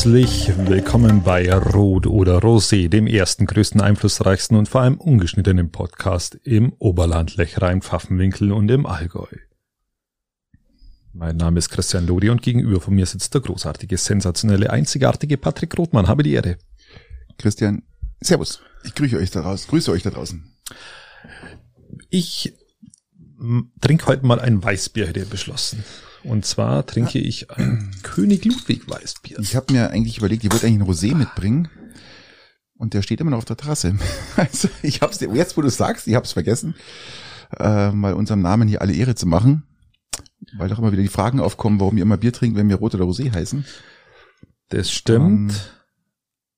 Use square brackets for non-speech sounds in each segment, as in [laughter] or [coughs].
Herzlich willkommen bei Rot oder Rosé, dem ersten, größten, einflussreichsten und vor allem ungeschnittenen Podcast im Oberland, Lechrein, Pfaffenwinkel und im Allgäu. Mein Name ist Christian Lodi und gegenüber von mir sitzt der großartige, sensationelle, einzigartige Patrick Rothmann. Habe die Ehre. Christian, Servus. Ich grüße euch da draußen. Grüße euch da draußen. Ich trinke heute mal ein Weißbier, hätte ich beschlossen. Und zwar trinke ich ein [clears throat] König Ludwig Weißbier. Ich habe mir eigentlich überlegt, ich wollte eigentlich einen Rosé mitbringen. Und der steht immer noch auf der Terrasse. [laughs] Also ich hab's jetzt, wo du sagst, ich hab's vergessen, äh, mal unserem Namen hier alle Ehre zu machen. Weil doch immer wieder die Fragen aufkommen, warum wir immer Bier trinken, wenn wir Rot oder Rosé heißen. Das stimmt. Um,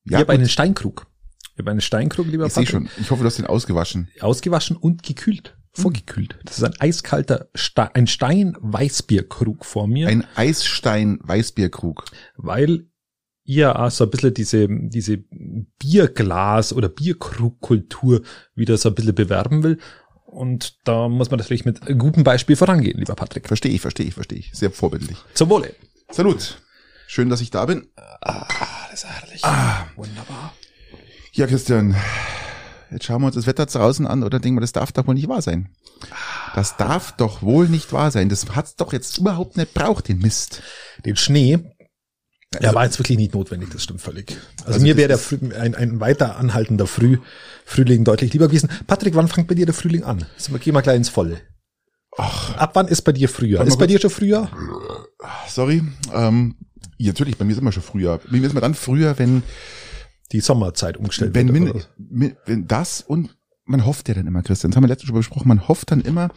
ja, ich habe einen Steinkrug. Ich habe einen Steinkrug, lieber Ich sehe schon. Ich hoffe, du hast den ausgewaschen. Ausgewaschen und gekühlt vorgekühlt. Das ist ein eiskalter Ste ein Stein-Weißbierkrug vor mir. Ein Eisstein-Weißbierkrug. Weil ihr auch so ein bisschen diese, diese Bierglas- oder Bierkrugkultur wieder so ein bisschen bewerben will. Und da muss man natürlich mit gutem Beispiel vorangehen, lieber Patrick. Verstehe ich, verstehe ich, verstehe ich. Sehr vorbildlich. Zum Wohle. Salut. Schön, dass ich da bin. Ah, das ist herrlich. Ah. Wunderbar. Ja, Christian, Jetzt schauen wir uns das Wetter draußen an oder denken wir, das darf doch wohl nicht wahr sein. Das darf doch wohl nicht wahr sein. Das hat's doch jetzt überhaupt nicht braucht, den Mist. Den Schnee. Also, ja, war jetzt wirklich nicht notwendig, das stimmt völlig. Also, also mir wäre ein, ein weiter anhaltender Früh, Frühling deutlich lieber gewesen. Patrick, wann fängt bei dir der Frühling an? Also, geh mal gleich ins Volle. Ach, Ab wann ist bei dir Frühjahr? Ist bei dir schon Frühjahr? Sorry. Ähm, ja, natürlich, bei mir ist immer schon Frühjahr. Bei mir ist immer dann früher, wenn die Sommerzeit umgestellt wenn, wird. Wenn, wenn das und man hofft ja dann immer, Christian, das haben wir letztens schon besprochen, man hofft dann immer,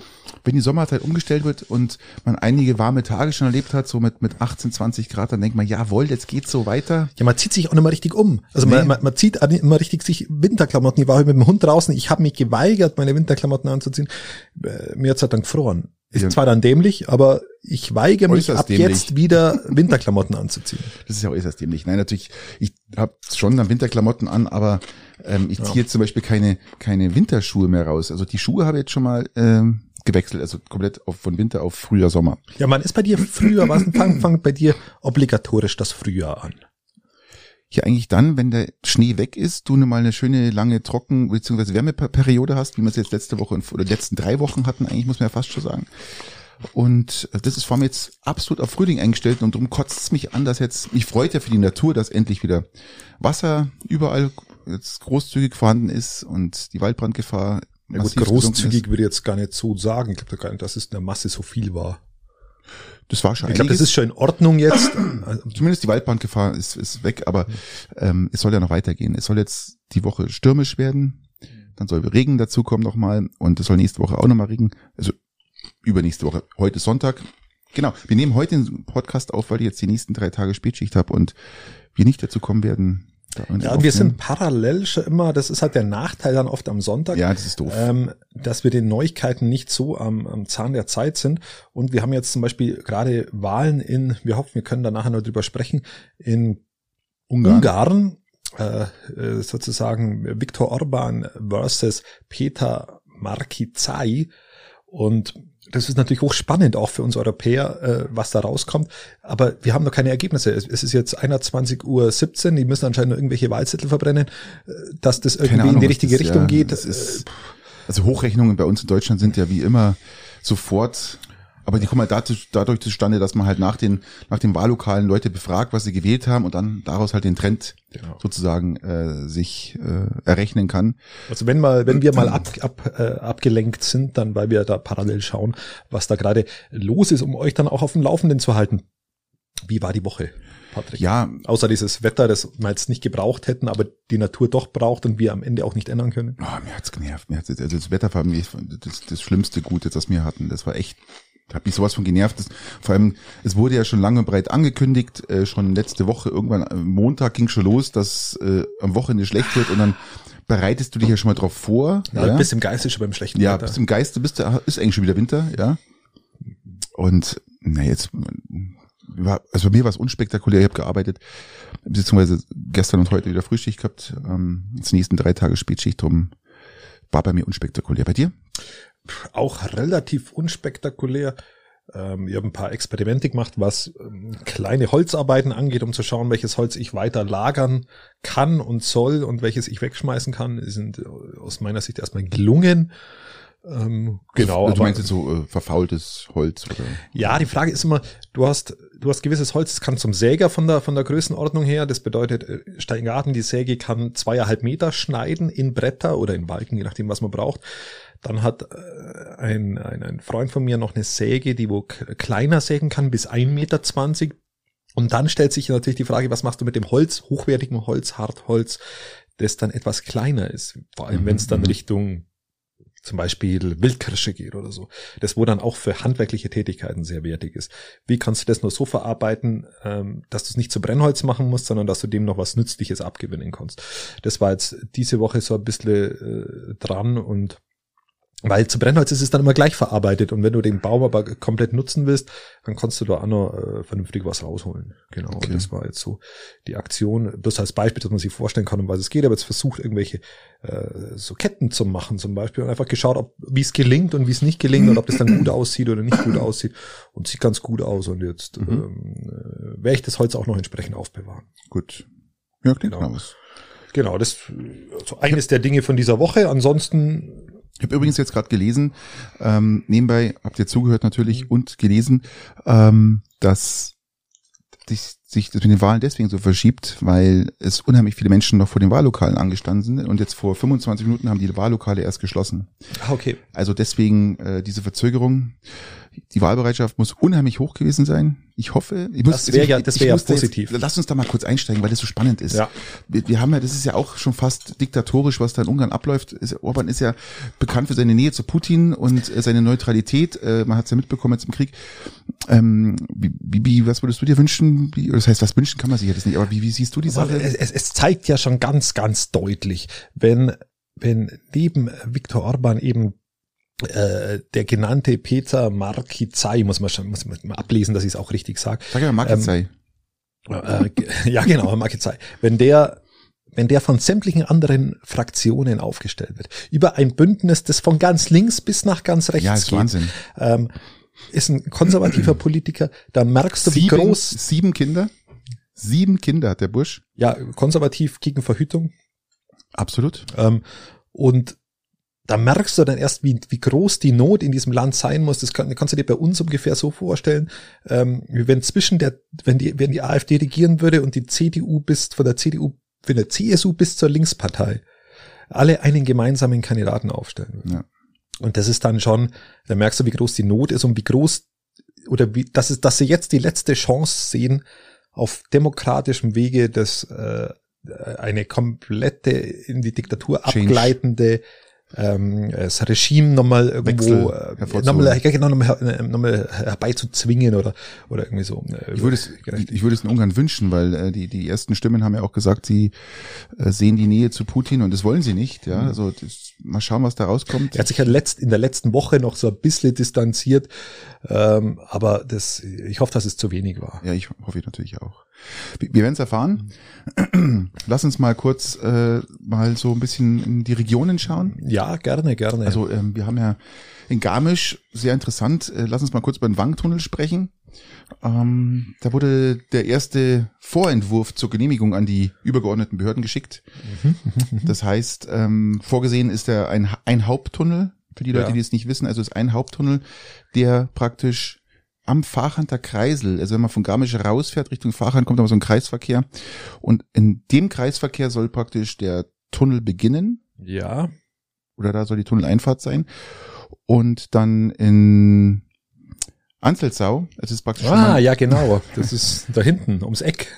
wenn die Sommerzeit umgestellt wird und man einige warme Tage schon erlebt hat, so mit, mit 18, 20 Grad, dann denkt man, jawohl, jetzt geht's so weiter. Ja, man zieht sich auch nicht mal richtig um. Also nee. man, man, man zieht immer richtig sich Winterklamotten. Ich war heute mit dem Hund draußen, ich habe mich geweigert, meine Winterklamotten anzuziehen. Äh, mir hat's halt dann gefroren. Ist ja. zwar dann dämlich, aber ich weige mich ab dämlich. jetzt wieder Winterklamotten anzuziehen. [laughs] Das ist ja äußerst dämlich. Nein, natürlich, ich habe schon dann Winterklamotten an, aber ähm, ich ziehe ja. jetzt zum Beispiel keine, keine Winterschuhe mehr raus. Also die Schuhe habe ich jetzt schon mal ähm, gewechselt, also komplett auf, von Winter auf Frühjahr, Sommer. Ja, man ist bei dir Frühjahr, was [coughs] fang, fang bei dir obligatorisch das Frühjahr an? Ja, eigentlich dann, wenn der Schnee weg ist, du mal eine schöne lange Trocken- bzw. Wärmeperiode hast, wie wir es jetzt letzte Woche oder letzten drei Wochen hatten, eigentlich muss man ja fast schon sagen. Und das ist vor mir jetzt absolut auf Frühling eingestellt und darum kotzt es mich an, dass jetzt, mich freut ja für die Natur, dass endlich wieder Wasser überall jetzt großzügig vorhanden ist und die Waldbrandgefahr. Ja gut, großzügig würde ich jetzt gar nicht so sagen. Ich glaube gar nicht, dass es in der Masse so viel war. Das war schon. Ich glaube, das ist schon in Ordnung jetzt. [clears throat] Zumindest die Waldbrandgefahr ist, ist weg, aber ähm, es soll ja noch weitergehen. Es soll jetzt die Woche stürmisch werden, dann soll Regen dazukommen nochmal und es soll nächste Woche auch nochmal Regen. Also übernächste Woche. Heute ist Sonntag. Genau, wir nehmen heute den Podcast auf, weil ich jetzt die nächsten drei Tage Spätschicht habe und wir nicht dazu kommen werden. Ja, und wir sind parallel schon immer, das ist halt der Nachteil dann oft am Sonntag. Ja, das ist doof. Ähm, dass wir den Neuigkeiten nicht so am, am Zahn der Zeit sind. Und wir haben jetzt zum Beispiel gerade Wahlen in, wir hoffen, wir können da nachher noch drüber sprechen, in Ungarn. Ungarn äh, äh sozusagen Viktor Orban versus Peter Markizai. Und das ist natürlich hochspannend auch für uns Europäer, äh, was da rauskommt. Aber wir haben noch keine Ergebnisse. Es, es ist jetzt 21.17 Uhr, die müssen anscheinend nur irgendwelche Wahlzettel verbrennen, äh, dass das irgendwie Ahnung, in die richtige Richtung ja, geht. Ist, also Hochrechnungen bei uns in Deutschland sind ja wie immer sofort aber die kommen halt dadurch, dadurch zustande, dass man halt nach den, nach den Wahllokalen Leute befragt, was sie gewählt haben und dann daraus halt den Trend genau. sozusagen äh, sich äh, errechnen kann. Also wenn mal, wenn wir mal ab, ab, äh, abgelenkt sind, dann weil wir da parallel schauen, was da gerade los ist, um euch dann auch auf dem Laufenden zu halten. Wie war die Woche? Patrick. Ja. Außer dieses Wetter, das wir jetzt nicht gebraucht hätten, aber die Natur doch braucht und wir am Ende auch nicht ändern können. Oh, mir hat's genervt. Mir hat's, also das Wetter war mir das, das schlimmste Gute, das wir hatten. Das war echt hat mich sowas von genervt. Das, vor allem, es wurde ja schon lange und breit angekündigt, äh, schon letzte Woche, irgendwann äh, Montag ging schon los, dass äh, am Wochenende schlecht wird und dann bereitest du dich ja schon mal drauf vor. Ja, ja. bist im Geiste schon beim schlechten ja, Wetter. Ja, bist im Geiste, bist du, ist eigentlich schon wieder Winter, ja. Und na jetzt, also bei mir war es unspektakulär, ich habe gearbeitet, beziehungsweise gestern und heute wieder Frühschicht gehabt, ähm, jetzt die nächsten drei Tage Spätschicht drum, war bei mir unspektakulär. Bei dir? Auch relativ unspektakulär. Ähm, ich habe ein paar Experimente gemacht, was ähm, kleine Holzarbeiten angeht, um zu schauen, welches Holz ich weiter lagern kann und soll und welches ich wegschmeißen kann. Die sind äh, aus meiner Sicht erstmal gelungen. Ähm, genau. Also, du meinst jetzt so äh, verfaultes Holz oder? Ja, die Frage ist immer, du hast, du hast gewisses Holz, das kann zum Säger von der, von der Größenordnung her. Das bedeutet, äh, Steingarten, die Säge kann zweieinhalb Meter schneiden in Bretter oder in Balken, je nachdem, was man braucht. Dann hat äh, ein, ein, ein Freund von mir noch eine Säge, die wo kleiner sägen kann, bis ein Meter. zwanzig. Und dann stellt sich natürlich die Frage, was machst du mit dem Holz, hochwertigem Holz, Hartholz, das dann etwas kleiner ist. Vor allem, mhm. wenn es dann mhm. Richtung zum Beispiel Wildkirsche geht oder so. Das wo dann auch für handwerkliche Tätigkeiten sehr wertig ist. Wie kannst du das nur so verarbeiten, ähm, dass du es nicht zu Brennholz machen musst, sondern dass du dem noch was Nützliches abgewinnen kannst. Das war jetzt diese Woche so ein bisschen äh, dran und weil zu Brennholz ist es dann immer gleich verarbeitet und wenn du den Baum aber komplett nutzen willst, dann kannst du da auch noch äh, vernünftig was rausholen. Genau, okay. und das war jetzt so die Aktion. Das als Beispiel, dass man sich vorstellen kann, um was es geht, aber jetzt versucht irgendwelche äh, so Ketten zu machen zum Beispiel und einfach geschaut, ob wie es gelingt und wie es nicht gelingt und ob das dann gut aussieht oder nicht gut aussieht und sieht ganz gut aus und jetzt mhm. ähm, äh, werde ich das Holz auch noch entsprechend aufbewahren. Gut. Ja, klingt genau. Genau, das also eines der Dinge von dieser Woche. Ansonsten ich habe übrigens jetzt gerade gelesen, ähm, nebenbei habt ihr zugehört natürlich mhm. und gelesen, ähm, dass sich, sich das mit den Wahlen deswegen so verschiebt, weil es unheimlich viele Menschen noch vor den Wahllokalen angestanden sind und jetzt vor 25 Minuten haben die Wahllokale erst geschlossen. Ah, okay. Also deswegen äh, diese Verzögerung die Wahlbereitschaft muss unheimlich hoch gewesen sein. Ich hoffe, ich muss, das wäre ja, das wäre ja positiv. Jetzt, lass uns da mal kurz einsteigen, weil das so spannend ist. Ja. Wir, wir, haben ja, das ist ja auch schon fast diktatorisch, was da in Ungarn abläuft. Orban ist ja bekannt für seine Nähe zu Putin und äh, seine Neutralität. Äh, man hat es ja mitbekommen jetzt im Krieg. Ähm, wie, wie, was würdest du dir wünschen? Wie, das heißt, was wünschen kann man sich ja das nicht. Aber wie, wie siehst du die Sache? Es, es, es zeigt ja schon ganz, ganz deutlich, wenn wenn neben Viktor Orban eben äh, der genannte Peter Markizai, muss man schon muss man mal ablesen, dass ich es auch richtig sage. Sag ja Markizai. Ähm, äh, [laughs] ja, genau, Markizai. Wenn der wenn der von sämtlichen anderen Fraktionen aufgestellt wird, über ein Bündnis, das von ganz links bis nach ganz rechts ja, ist geht, Wahnsinn. Ähm, ist ein konservativer [clears throat] Politiker, da merkst du, wie sieben, groß. Sieben Kinder? Sieben Kinder hat der Busch. Ja, konservativ gegen Verhütung. Absolut. Ähm, und da merkst du dann erst, wie, wie groß die Not in diesem Land sein muss. Das kann, kannst du dir bei uns ungefähr so vorstellen, ähm, wie wenn zwischen der, wenn die, wenn die AfD regieren würde und die CDU bis, von der CDU, von der CSU bis zur Linkspartei alle einen gemeinsamen Kandidaten aufstellen würden. Ja. Und das ist dann schon, da merkst du, wie groß die Not ist und wie groß, oder wie, dass, es, dass sie jetzt die letzte Chance sehen, auf demokratischem Wege das, äh, eine komplette in die Diktatur Change. abgleitende ähm, das Regime nochmal irgendwo äh, nochmal, genau, nochmal, äh, nochmal herbeizuzwingen oder oder irgendwie so. Äh, ich würde es, ich würde es in Ungarn wünschen, weil äh, die die ersten Stimmen haben ja auch gesagt, sie äh, sehen die Nähe zu Putin und das wollen sie nicht. Ja, mhm. also das, mal schauen, was da rauskommt. Er hat sich ja letzt, in der letzten Woche noch so ein bisschen distanziert, ähm, aber das, ich hoffe, dass es zu wenig war. Ja, ich hoffe ich natürlich auch. Wir, wir werden es erfahren. Lass uns mal kurz äh, mal so ein bisschen in die Regionen schauen. Ja, gerne, gerne. Also ähm, wir haben ja in Garmisch, sehr interessant, äh, lass uns mal kurz über den Wangtunnel sprechen. Ähm, da wurde der erste Vorentwurf zur Genehmigung an die übergeordneten Behörden geschickt. Mhm. Das heißt, ähm, vorgesehen ist der ein, ein Haupttunnel, für die Leute, ja. die es nicht wissen, also ist ein Haupttunnel, der praktisch am Fahrhanter Kreisel, also wenn man von Garmisch rausfährt Richtung Fahrhand, kommt aber so ein Kreisverkehr. Und in dem Kreisverkehr soll praktisch der Tunnel beginnen. Ja. Oder da soll die Tunneleinfahrt sein. Und dann in Anselsau, es ist praktisch. Ah, ja, genau. Das ist da hinten, ums Eck.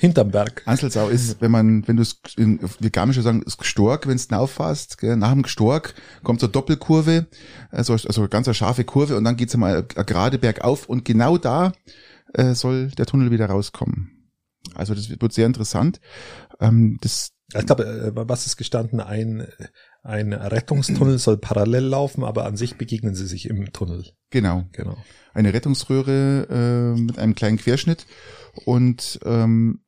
Hinterm Berg. Anselsau ist, wenn man, wenn du es, wie Garmische sagen, ist Gestork, wenn du auffasst, nach dem Gestork kommt so eine Doppelkurve, also, also ganz eine scharfe Kurve und dann geht's einmal gerade bergauf und genau da äh, soll der Tunnel wieder rauskommen. Also das wird sehr interessant. Ähm, das ich glaube, äh, was ist gestanden? Ein, ein Rettungstunnel soll parallel laufen, aber an sich begegnen sie sich im Tunnel. Genau. Genau. Eine Rettungsröhre äh, mit einem kleinen Querschnitt und ähm,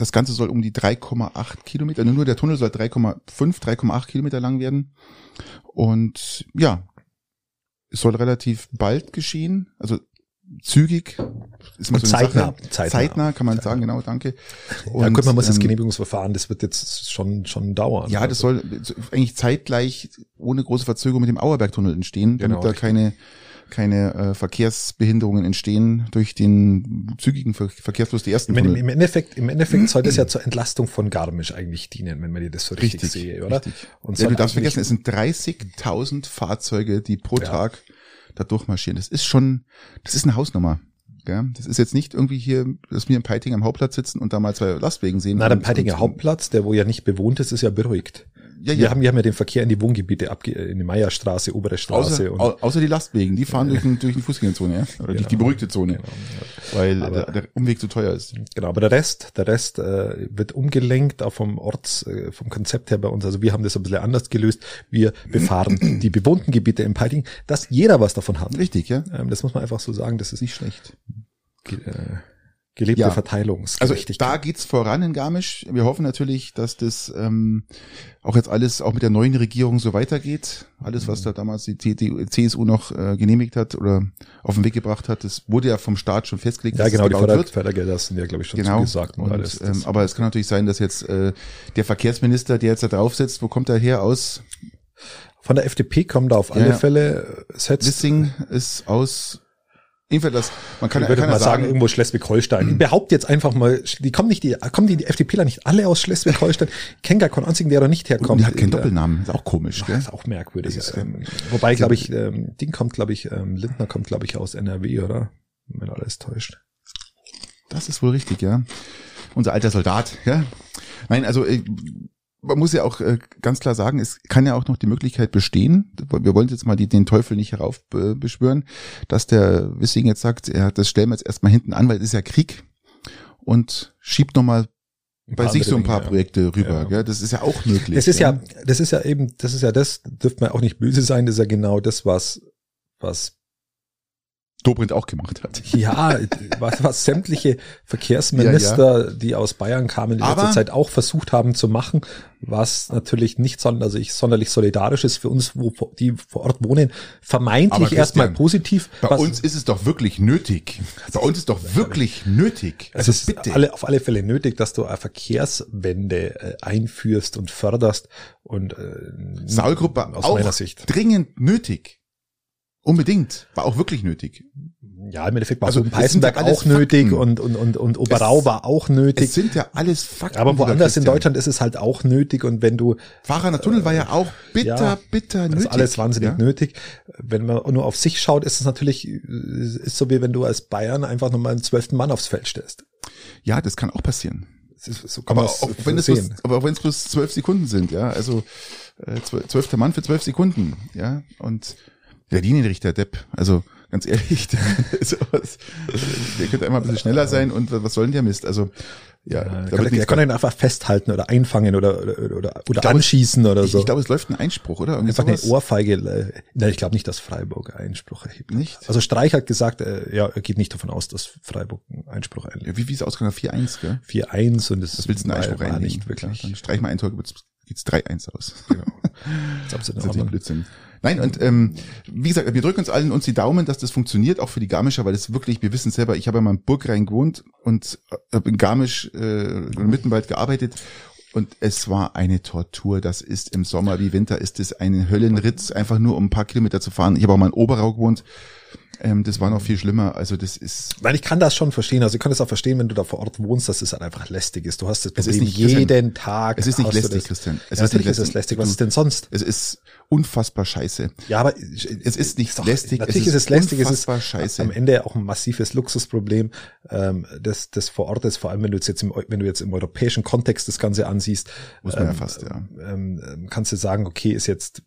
das Ganze soll um die 3,8 Kilometer, nur der Tunnel soll 3,5, 3,8 Kilometer lang werden. Und ja, es soll relativ bald geschehen. Also zügig. Ist und so zeitnah, zeitnah. Zeitnah, kann man zeitnah. sagen, genau, danke. Und, ja gut, man muss das ähm, Genehmigungsverfahren, das wird jetzt schon, schon dauern. Ja, das also. soll eigentlich zeitgleich ohne große Verzögerung mit dem Auerbergtunnel entstehen, damit genau, da keine keine äh, Verkehrsbehinderungen entstehen durch den zügigen Ver Verkehrsfluss der ersten Tunnel. Im, Endeffekt, im Endeffekt [clears throat] soll das ja zur Entlastung von Garmisch eigentlich dienen, wenn man dir das so richtig, richtig sehe, oder? Richtig. Und ja, du darfst vergessen, es sind 30.000 Fahrzeuge, die pro ja. Tag da durchmarschieren. Das ist schon, das ist eine Hausnummer. Ja, das ist jetzt nicht irgendwie hier, dass wir im Peiting am Hauptplatz sitzen und da mal zwei Lastwegen sehen. Na, der Peitinger Hauptplatz, der wo ja nicht bewohnt ist, ist ja beruhigt. Ja, ja. Wir, haben, wir haben ja den Verkehr in die Wohngebiete abge in die Meierstraße, obere Straße. Außer, und außer die Lastwegen, die fahren durch, durch die Fußgängerzone, ja? Oder genau, durch die beruhigte Zone. Genau, ja. Weil aber, der, der, Umweg zu teuer ist. Genau, aber der Rest, der Rest äh, wird umgelenkt, auch vom Orts, äh, vom Konzept her bei uns. Also wir haben das ein bisschen anders gelöst. Wir befahren die bewohnten Gebiete im Peiting, dass jeder was davon hat. Richtig, ja. Ähm, das muss man einfach so sagen, das ist nicht schlecht. Äh, gelebte ja. Also da geht's voran in Garmisch. Wir hoffen natürlich, dass das ähm, auch jetzt alles auch mit der neuen Regierung so weitergeht. Alles, was da damals die CSU noch äh, genehmigt hat oder auf den Weg gebracht hat, das wurde ja vom Staat schon festgelegt. Ja, genau, die Förder Fördergelder sind ja, glaube ich, schon genau. zugesagt. Und, alles, ähm, aber es kann natürlich sein, dass jetzt äh, der Verkehrsminister, der jetzt da draufsetzt, wo kommt er her aus? Von der FDP kommt da auf alle ja, Fälle. Setzt, Wissing ist aus Jedenfalls das, man kann, ich würde kann mal sagen, sagen, irgendwo Schleswig-Holstein. Ich behaupte jetzt einfach mal, die kommen nicht die, kommen die, die FDPler nicht alle aus Schleswig-Holstein. Ich kenne gar keinen einzigen, der da nicht herkommt. Die hat keinen Doppelnamen, ist auch komisch, gell? Ist auch merkwürdig. Ist, ähm, wobei, glaube ich, ähm, Ding kommt, glaube ich, ähm, Lindner kommt, glaube ich, aus NRW, oder? Wenn alles täuscht. Das ist wohl richtig, ja. Unser alter Soldat, ja. Nein, also, äh, man muss ja auch äh, ganz klar sagen, es kann ja auch noch die Möglichkeit bestehen, wir wollen jetzt mal die, den Teufel nicht heraufbeschwören, dass der Wissing jetzt sagt, er, das stellen wir jetzt erstmal hinten an, weil es ist ja Krieg und schiebt nochmal bei sich so ein paar Dinge, Projekte rüber. Ja. Gell? Das ist ja auch möglich. Das ist ja, ja, das ist ja eben, das ist ja das, dürfte man auch nicht böse sein, das ist ja genau das, was, was Dobrindt auch gemacht hat. Ja, was, was sämtliche Verkehrsminister, ja, ja. die aus Bayern kamen, in letzter Zeit auch versucht haben zu machen, was natürlich nicht also ich sonderlich solidarisch ist für uns, wo die vor Ort wohnen, vermeintlich erstmal positiv. Bei uns ist es doch wirklich nötig. Bei uns ist doch wirklich nötig. Also es ist bitte. Alle, auf alle Fälle nötig, dass du eine Verkehrswende äh, einführst und förderst und äh, Saulgruppe aus meiner Sicht dringend nötig. Unbedingt. War auch wirklich nötig. Ja, im Endeffekt war also, Peißenberg auch nötig und, und, und, und Oberau es, war auch nötig. Es sind ja alles Fakten. Aber woanders in Deutschland ist es halt auch nötig und wenn du. Fahrer Tunnel äh, war ja auch bitter, ja, bitter nötig. Das ist alles wahnsinnig ja? nötig. Wenn man nur auf sich schaut, ist es natürlich, ist so wie wenn du als Bayern einfach nochmal einen zwölften Mann aufs Feld stellst. Ja, das kann auch passieren. So aber, auch wenn es bloß, aber auch wenn es bloß zwölf Sekunden sind, ja, also äh, zwölfter Mann für zwölf Sekunden, ja, und der Linienrichter Depp, also ganz ehrlich, [laughs] der, der könnte einmal ein bisschen schneller sein und was soll denn der Mist? Also ja, ja der, kann, der kann ihn einfach festhalten oder einfangen oder oder oder, oder anschießen oder so. Ich, ich glaube, es läuft ein Einspruch, oder? Irgendwie einfach sowas? eine Ohrfeige. Äh, nein, ich glaube nicht, dass Freiburg Einspruch erhebt. Nicht? Also Streich hat gesagt, äh, ja, er geht nicht davon aus, dass Freiburg einen Einspruch einlegt. Ja, wie wie ist ausgegangen? 4-1, gell? 4-1 und das, das willst du einen Einspruch einlegen. nicht wirklich. Ja, dann streich mal ein Tor, geht's 3-1 aus. Genau. das [laughs] ist absolut Blödsinn. Nein, und ähm, wie gesagt, wir drücken uns allen uns die Daumen, dass das funktioniert, auch für die Garmischer, weil es wirklich, wir wissen selber, ich habe ja mal in Burgrein gewohnt und habe in Garmisch äh, in Mittenwald gearbeitet und es war eine Tortur. Das ist im Sommer wie Winter ist es ein Höllenritz, einfach nur um ein paar Kilometer zu fahren. Ich habe auch mal in Oberau gewohnt. Ähm, das war noch viel schlimmer. Also das ist. Weil ich kann das schon verstehen. Also ich kann das auch verstehen, wenn du da vor Ort wohnst, dass es halt einfach lästig ist. Du hast das Problem es ist nicht, jeden Christian, Tag. Es ist nicht lästig, Christian. Es ja, ist nicht lästig. Ist es lästig. Was ist denn sonst? Es ist unfassbar scheiße. Ja, aber es ist nicht doch, lästig. Natürlich es ist, es lästig. Es ist scheiße. am Ende auch ein massives Luxusproblem, ähm, das, das vor Ort ist. Vor allem, wenn du jetzt im, wenn du jetzt im europäischen Kontext das Ganze ansiehst, muss man ähm, ja fast, ja. Ähm, kannst du sagen, okay, ist jetzt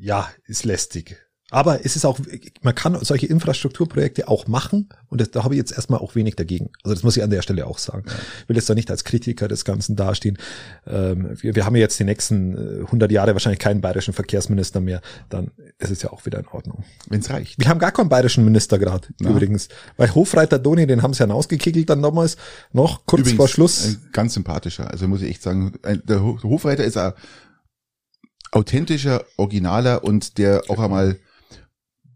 ja, ist lästig. Aber es ist auch, man kann solche Infrastrukturprojekte auch machen und das, da habe ich jetzt erstmal auch wenig dagegen. Also das muss ich an der Stelle auch sagen. Ich will jetzt da nicht als Kritiker des Ganzen dastehen. Ähm, wir, wir haben ja jetzt die nächsten 100 äh, Jahre wahrscheinlich keinen bayerischen Verkehrsminister mehr. Dann ist es ja auch wieder in Ordnung. Wenn es reicht. Wir haben gar keinen bayerischen Minister gerade übrigens. Weil Hofreiter Doni, den haben sie hinausgekickelt dann damals noch kurz übrigens, vor Schluss. Ganz sympathischer. Also muss ich echt sagen, der Hofreiter ist ein authentischer, originaler und der auch einmal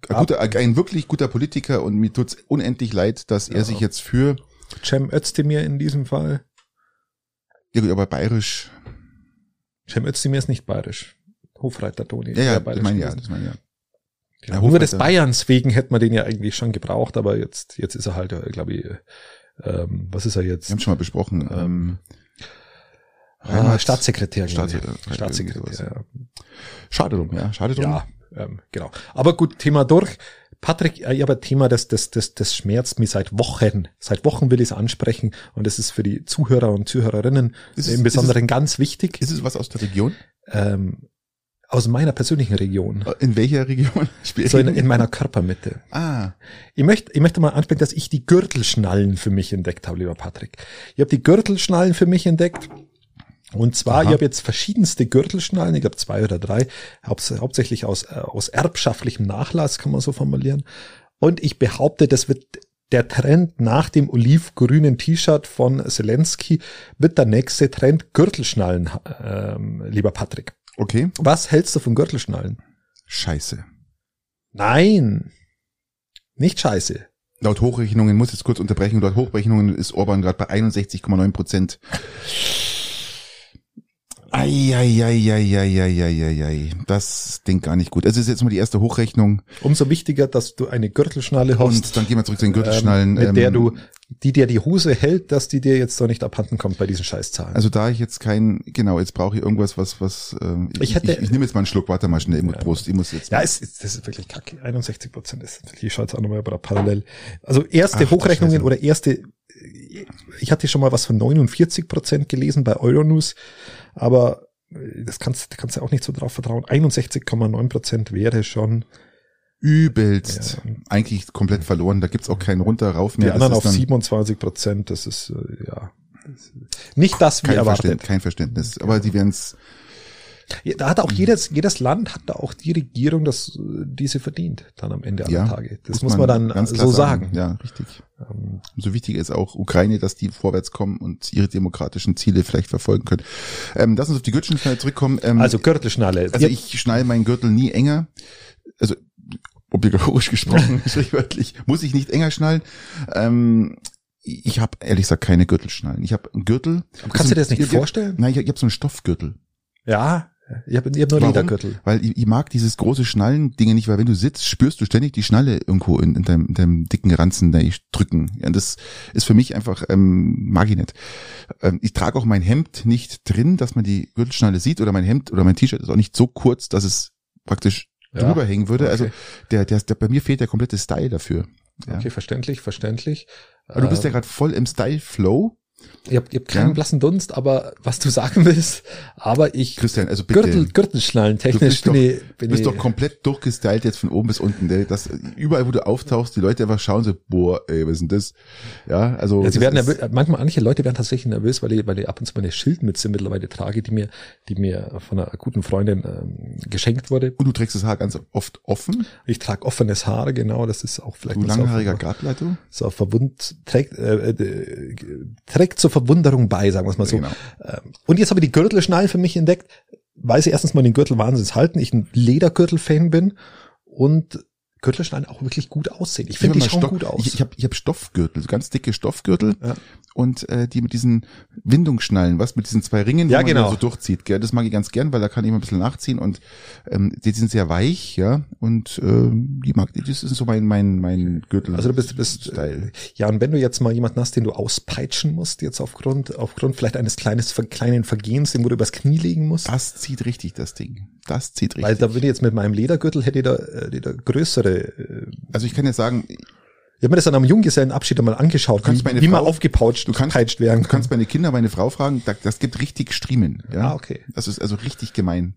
ein, guter, ein wirklich guter Politiker und mir tut's unendlich leid, dass er sich jetzt für Cem Özdemir in diesem Fall. ja gut, aber bayerisch. Cem Özdemir ist nicht bayerisch. Hofreiter Toni. Ja, ja, bayerisch meine ich ja, gewesen. das meine ja. Ja, Ja, nur des Bayerns wegen hätte man den ja eigentlich schon gebraucht, aber jetzt, jetzt ist er halt, glaube ich, ähm, was ist er jetzt? Wir haben schon mal besprochen. Ähm, Ah, Heimat- Staatssekretär. glaube ich. Staatssekretär, Staatssekretär. schade drum, ja, schade drum. Ja, ähm, genau. Aber gut, Thema durch. Patrick, äh, ich habe ein Thema, das, das, das, das schmerzt mich seit Wochen. Seit Wochen will ich es ansprechen und das ist für die Zuhörer und Zuhörerinnen es- im Besonderen ganz wichtig. Ist es was aus der Region? Ähm, aus meiner persönlichen Region. In welcher Region? [laughs] So in, in meiner Körpermitte. ah, Ich möchte, ich möchte mal ansprechen, dass ich die Gürtelschnallen für mich entdeckt habe, lieber Patrick. Ich habe die Gürtelschnallen für mich entdeckt. Und zwar, Aha. ich habe jetzt verschiedenste Gürtelschnallen, ich glaube zwei oder drei, haupts hauptsächlich aus, äh, aus erbschaftlichem Nachlass, kann man so formulieren. Und ich behaupte, das wird der Trend nach dem olivgrünen T-Shirt von Zelensky, wird der nächste Trend Gürtelschnallen, ähm, lieber Patrick. okay. Was hältst du von Gürtelschnallen? Scheiße. Nein, nicht scheiße. Laut Hochrechnungen, muss jetzt kurz unterbrechen, laut Hochrechnungen ist Orban gerade bei 61,9 Prozent. Eieieiei, das Ding gar nicht gut. Es ist jetzt mal die erste Hochrechnung Umso wichtiger, dass du eine Gürtelschnalle hast, und dann gehen wir zurück zu den Gürtelschnallen. ähm, mit der ähm, du, die dir die Hose hält, dass die dir jetzt doch nicht abhanden kommt bei diesen Scheißzahlen. Also da ich jetzt kein, genau, jetzt brauche ich irgendwas, was, was, ähm, Ich hätte- ich, ich nehme jetzt mal einen Schluck, warte mal schnell, ich muss Prost, ich muss jetzt. ja, es, es, das ist wirklich kacke. 61 Prozent ist, ich schaue jetzt auch nochmal parallel. Also erste Ach, Hochrechnungen oder erste, ich hatte schon mal was von 49 Prozent gelesen bei Euronews, aber äh, das kannst, kannst du auch nicht so drauf vertrauen. 61,9 Prozent wäre schon, übelst Ja. eigentlich komplett verloren. Da gibt's auch keinen runter rauf die mehr. anderen das auf ist dann 27 Prozent, das ist, äh, ja, das ist nicht das, wie kein, erwartet. Verständnis, kein Verständnis. Aber die werden's Ja, da hat auch jedes, jedes Land hat da auch die Regierung, das, die sie verdient, dann am Ende aller ja, Tage. Das muss man, dann ganz klar so sagen. Ja, richtig. Ähm, Umso wichtiger ist auch Ukraine, dass die vorwärts kommen und ihre demokratischen Ziele vielleicht verfolgen können. Ähm, lass uns auf die Gürtelschnalle zurückkommen. Ähm, Also Gürtelschnalle. Also ich schnalle meinen Gürtel nie enger. Also obligatorisch [laughs] gesprochen, [laughs] sprichwörtlich, muss ich nicht enger schnallen. Ähm, ich habe ehrlich gesagt keine Gürtelschnallen. Ich habe einen Gürtel. kannst du dir das nicht ich, ich, vorstellen? Nein, ich, ich habe so einen Stoffgürtel. ja, ich habe ich hab nur Warum? Ledergürtel. Weil ich, ich mag dieses große Schnallen-Dinge nicht, weil wenn du sitzt, spürst du ständig die Schnalle irgendwo in, in, deinem, in deinem dicken Ranzen da ich drücken. Ja, das ist für mich einfach, ähm, mag ich nicht. Ähm, ich trage auch mein Hemd nicht drin, dass man die Gürtelschnalle sieht oder mein Hemd oder mein T-Shirt ist auch nicht so kurz, dass es praktisch Ja. drüber hängen würde. Okay. Also der, der, der, bei mir fehlt der komplette Style dafür. Ja. Okay, verständlich, verständlich. Aber du bist ja Ähm, gerade voll im Style-Flow. Ich hab, ich hab keinen Ja. blassen Dunst, aber was du sagen willst, aber ich Christian, also bitte. Gürtel, Gürtelschnallen Du technisch bist, doch, bin ich, bin du bist doch komplett durchgestylt jetzt von oben bis unten. Gell? Das, überall, wo du auftauchst, die Leute einfach schauen so, boah, ey, was ist denn das? Ja, also. Ja, sie werden nervös, manchmal, manche Leute werden tatsächlich nervös, weil ich, weil ich ab und zu meine Schildmütze mittlerweile trage, die mir, die mir von einer guten Freundin ähm, geschenkt wurde. Und du trägst das Haar ganz oft offen. Ich trage offenes Haar, genau, das ist auch vielleicht Du so langhaariger Gartleiter. so verwund, trägt, äh, äh, trägt zur Verwunderung bei, sagen wir es mal so. Genau. Ähm, Und jetzt habe ich die Gürtelschnallen für mich entdeckt, weil sie erstens mal den Gürtel wahnsinnig halten, ich ein Ledergürtel-Fan bin und Gürtelschnallen auch wirklich gut aussehen. Ich finde, die schauen Stoff- gut aus. Ich, ich habe ich hab Stoffgürtel, so ganz dicke Stoffgürtel Ja. und äh, die mit diesen Windungsschnallen, was mit diesen zwei Ringen, Ja, man genau. so durchzieht. Gell? Das mag ich ganz gern, weil da kann ich mal ein bisschen nachziehen und ähm, die sind sehr weich, ja. Und ähm, die mag das ist so mein mein mein Gürtel. also du bist, bist Style. ja, und wenn du jetzt mal jemanden hast, den du auspeitschen musst, jetzt aufgrund, aufgrund vielleicht eines kleines, kleinen Vergehens, den wo du übers Knie legen musst, Das zieht richtig, das Ding. Das zieht richtig. weil da würde ich jetzt mit meinem Ledergürtel hätte ich da, äh, hätte ich da größere, äh, also ich kann ja sagen, Ich habe mir das dann am Junggesellenabschied einmal angeschaut, kannst wie, meine wie man Frau- aufgepautscht du kannst, werden du kannst meine Kinder, meine Frau fragen, da, das gibt richtig Striemen. Ja? Ah, okay. Das ist also richtig gemein.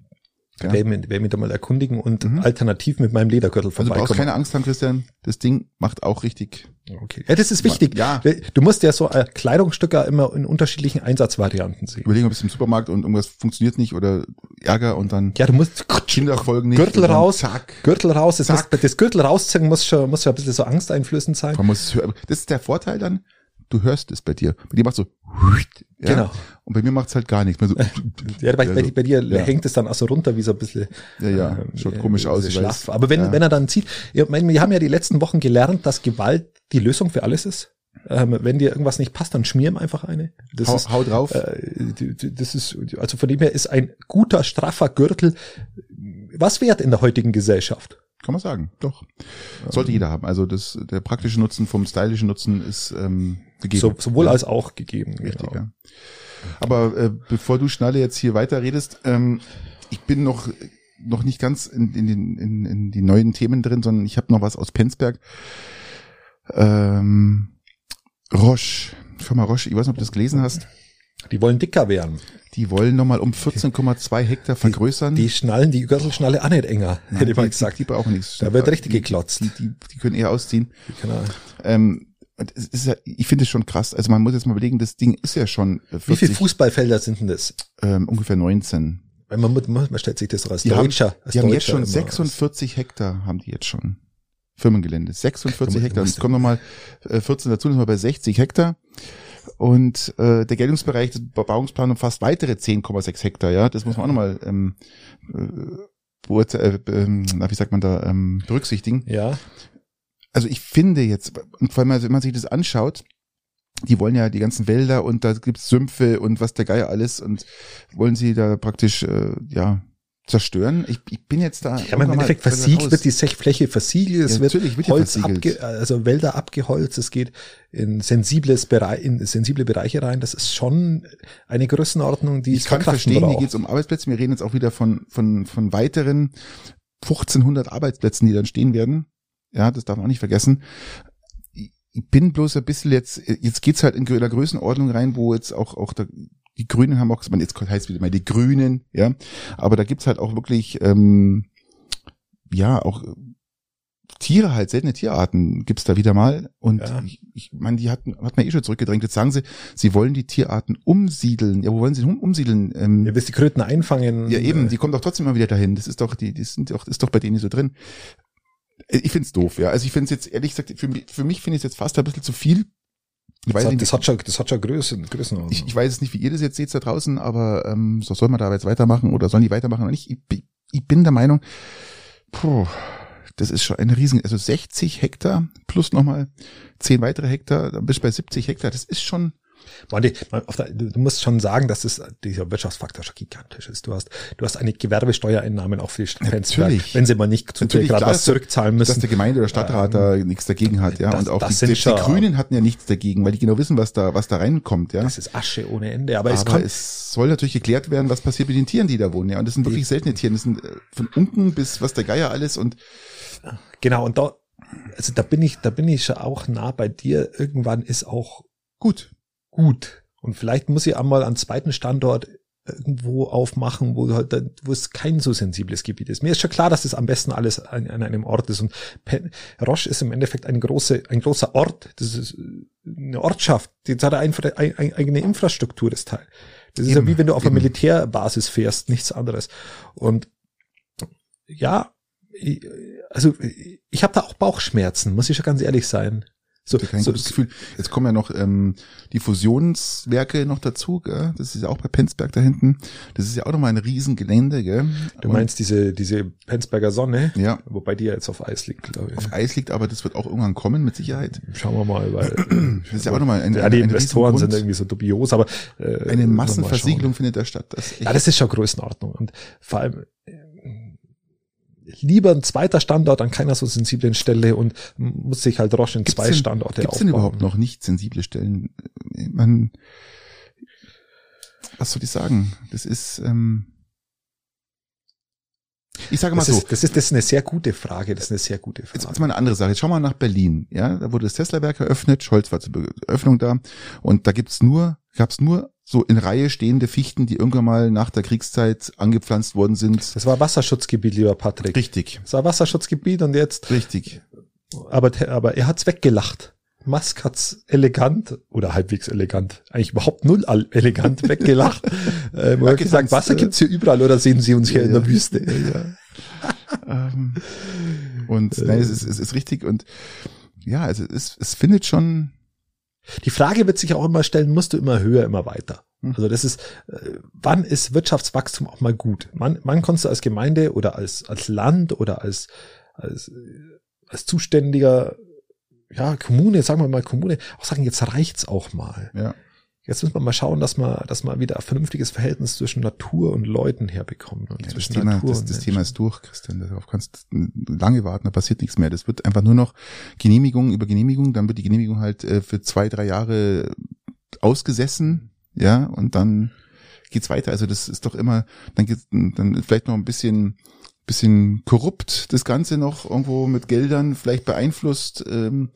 Ja. Werde mich, werd mich da mal erkundigen und alternativ mit meinem Ledergürtel Also du brauchst vorbeikommen. keine Angst haben, Christian. Das Ding macht auch richtig. okay. Ja, das ist wichtig. Ja. Du musst ja so äh, Kleidungsstücke immer in unterschiedlichen Einsatzvarianten sehen. Überlegen, ob es im Supermarkt und irgendwas funktioniert nicht oder Ärger und dann Ja, du musst Kinder folgen nicht. Gürtel raus, Zack. Gürtel raus. Das, Zack. muss, das Gürtel rausziehen muss schon, muss schon ein bisschen so angsteinflößend sein. Man muss, das ist der Vorteil dann. Du hörst es bei dir. Bei dir macht so, ja? Genau. Und bei mir macht's halt gar nichts. Mehr so, [laughs] Ja, bei, bei, Also, bei dir ja. hängt es dann auch so runter, wie so ein bisschen. Ja, ja, ähm, schaut äh, komisch aus, schlaff. Aber wenn, Ja. wenn er dann zieht, ich meine, wir haben ja die letzten Wochen gelernt, dass Gewalt die Lösung für alles ist. Ähm, wenn dir irgendwas nicht passt, dann schmier ihm einfach eine. Das hau, ist, hau drauf. äh, das ist, also von dem her ist ein guter, straffer Gürtel was wert in der heutigen Gesellschaft. Kann man sagen, doch. Sollte jeder haben. Also das, der praktische Nutzen vom stylischen Nutzen ist ähm, gegeben. So, sowohl Ja, als auch gegeben. Richtig, genau. ja. Aber äh, bevor du Schnalle jetzt hier weiter redest, ähm, ich bin noch noch nicht ganz in, in, den, in, in die neuen Themen drin, sondern ich habe noch was aus Penzberg. Ähm, Roche, Firma Roche, ich weiß nicht, ob du das gelesen hast. Die wollen dicker werden. Die wollen nochmal um 14,2 Hektar vergrößern. Die schnallen die Gürtelschnalle auch nicht enger, Nein, hätte ich mal die, gesagt. Die, die brauchen nichts. Da wird richtig die, geklotzt. Die, die, die können eher ausziehen. Genau. Ähm, und es ist ja, ich finde es schon krass. Also man muss jetzt mal überlegen, das Ding ist ja schon äh, 40, Wie viele Fußballfelder sind denn das? ähm, ungefähr 19. Weil man, man, man stellt sich das so als Die haben, Deutscher. als die haben jetzt Deutscher schon immer 46 Hektar, haben die jetzt schon. Firmengelände. 46 Du mu- Hektar. Und es kommen nochmal äh, 14 dazu, dann sind wir bei 60 Hektar. Und äh, der Geltungsbereich des Bebauungsplan umfasst weitere 10,6 Hektar, ja. Das muss man auch nochmal ähm, äh, beurte- äh, na, wie sagt man da, ähm, berücksichtigen. Ja, Also ich finde jetzt, und vor allem, also wenn man sich das anschaut, die wollen ja die ganzen Wälder und da gibt's Sümpfe und was der Geier alles und wollen sie da praktisch äh, ja zerstören. Ich, ich bin jetzt da. ja aber im Endeffekt versiegelt wird die Sechfläche versiegelt, es Ja, wird wird Holz abge, also Wälder abgeholzt, es geht in sensibles Bereich, in sensible Bereiche rein. Das ist schon eine Größenordnung, die Ich es kann verstehen, hier braucht. geht's um Arbeitsplätze. Wir reden jetzt auch wieder von, von, von weiteren 1500 Arbeitsplätzen, die dann stehen werden. Ja, das darf man auch nicht vergessen. Ich bin bloß ein bisschen jetzt, jetzt geht's halt in der Größenordnung rein, wo jetzt auch, auch da, die Grünen haben auch, man jetzt heißt wieder mal die Grünen, ja, aber da gibt's halt auch wirklich, ähm, ja, auch Tiere halt, seltene Tierarten gibt's da wieder mal. Und Ja. ich, ich meine, die hatten, hat man eh schon zurückgedrängt. Jetzt sagen sie, sie wollen die Tierarten umsiedeln. Ja, wo wollen sie um, umsiedeln? Ähm, Ihr wisst die Kröten einfangen. ja, eben, äh, die kommen doch trotzdem immer wieder dahin. Das ist doch, die, die sind doch, ist doch bei denen so drin. Äh, Ich find's doof, ja. Also ich find's jetzt, ehrlich gesagt, für mich, für mich finde ich es jetzt fast ein bisschen zu viel. Ich weiß, Das hat, nicht, das hat schon, das hat schon Größen, Größenordnung. ich, ich weiß jetzt nicht, wie ihr das jetzt seht da draußen, aber ähm, so soll man da jetzt weitermachen oder sollen die weitermachen oder nicht? Ich, bin- ich bin der Meinung, puh, das ist schon ein Riesen, also 60 Hektar plus nochmal 10 weitere Hektar, dann bist du bei 70 Hektar, das ist schon, Man, die, man, der, du musst schon sagen, dass das, dieser Wirtschaftsfaktor schon gigantisch ist. Du hast, du hast eine Gewerbesteuereinnahmen auch für die Stadt Prenzlberg, Natürlich. wenn sie mal nicht zu Natürlich, gerade was zurückzahlen dass müssen. der Gemeinde- oder Stadtrat da nichts dagegen hat, ja. das- und auch die, die, die Grünen hatten ja nichts dagegen, weil die genau wissen, was da, was da reinkommt, ja. Das ist Asche ohne Ende. Aber, es Aber kommt, es soll natürlich geklärt werden, was passiert mit den Tieren, die da wohnen, ja. Und das sind wirklich seltene Tiere. Das sind äh, von Unken bis was der Geier alles und genau, und da, also da bin ich, da bin ich schon auch nah bei dir. Irgendwann ist auch gut. Gut. Und vielleicht muss ich einmal einen zweiten Standort irgendwo aufmachen, wo halt, wo es kein so sensibles Gebiet ist. Mir ist schon klar, dass das am besten alles an, an einem Ort ist. Und Pen Roche ist im Endeffekt eine große, ein großer Ort. Das ist eine Ortschaft. Jetzt hat er einfach eine, eigene Infrastruktur, das Teil. Das ist Eben, ja wie wenn du auf einer eben. Militärbasis fährst, nichts anderes. Und ja, ich- also ich habe da auch Bauchschmerzen, muss ich schon ganz ehrlich sein. So, Kein so, gutes Gefühl. Jetzt kommen ja noch ähm, die Fusionswerke noch dazu, gell? Das ist ja auch bei Penzberg da hinten. Das ist ja auch nochmal ein Riesengelände, gell? Du Und- meinst diese, diese Penzberger Sonne? Ja, Wobei die ja jetzt auf Eis liegt, glaube ich. auf Eis liegt, aber das wird auch irgendwann kommen, mit Sicherheit. Schauen wir mal, weil Das ist ja auch nochmal ein, ja, die ein Investoren sind irgendwie so dubios, aber äh, Eine Massenversiegelung findet da statt. Das Ja, das ist schon Größenordnung. Und vor allem äh, lieber ein zweiter Standort an keiner so sensiblen Stelle und muss sich halt Roche in Gibt's zwei denn- Standorte Gibt es denn aufbauen. überhaupt noch nicht sensible Stellen? Man, was soll ich sagen? Das ist, ähm, ich sage mal Das so, ist, das ist, das ist eine sehr gute Frage. Das ist eine sehr gute jetzt, jetzt Frage. mal eine andere Sache. Jetzt schau mal nach Berlin. Ja, da wurde das Tesla-Werk eröffnet. Scholz war zur Eröffnung da. Und da gibt's nur, gab's nur so in Reihe stehende Fichten, die irgendwann mal nach der Kriegszeit angepflanzt worden sind. Das war Wasserschutzgebiet, lieber Patrick. Richtig, Das war Wasserschutzgebiet und jetzt, richtig. aber, aber er hat's weggelacht. Musk hat's elegant oder halbwegs elegant, eigentlich überhaupt null elegant [laughs] weggelacht. äh, er Ja, gesagt, Wasser äh, gibt's hier überall oder sehen Sie uns hier Ja, in der ja. Wüste? ähm, und nein, es ist, es ist richtig und ja, also es, es findet schon, Die Frage wird sich auch immer stellen, musst du immer höher, immer weiter? Hm. Also das ist, äh, wann ist Wirtschaftswachstum auch mal gut? Wann, wann kannst du als Gemeinde oder als, als Land oder als, als, als zuständiger, ja, Kommune, sagen wir mal Kommune, auch sagen, jetzt reicht's auch mal. Ja. Jetzt müssen wir mal schauen, dass wir, dass wir wieder ein vernünftiges Verhältnis zwischen Natur und Leuten herbekommen. Und Ja, das, zwischen Thema, Natur das, und das Menschen. Thema ist durch, Christian. Darauf kannst du lange warten, da passiert nichts mehr. Das wird einfach nur noch Genehmigung über Genehmigung, dann wird die Genehmigung halt äh, für zwei, drei Jahre ausgesessen, ja, und dann geht's weiter. Also das ist doch immer, dann geht's dann vielleicht noch ein bisschen bisschen korrupt das Ganze noch irgendwo mit Geldern vielleicht beeinflusst, ähm,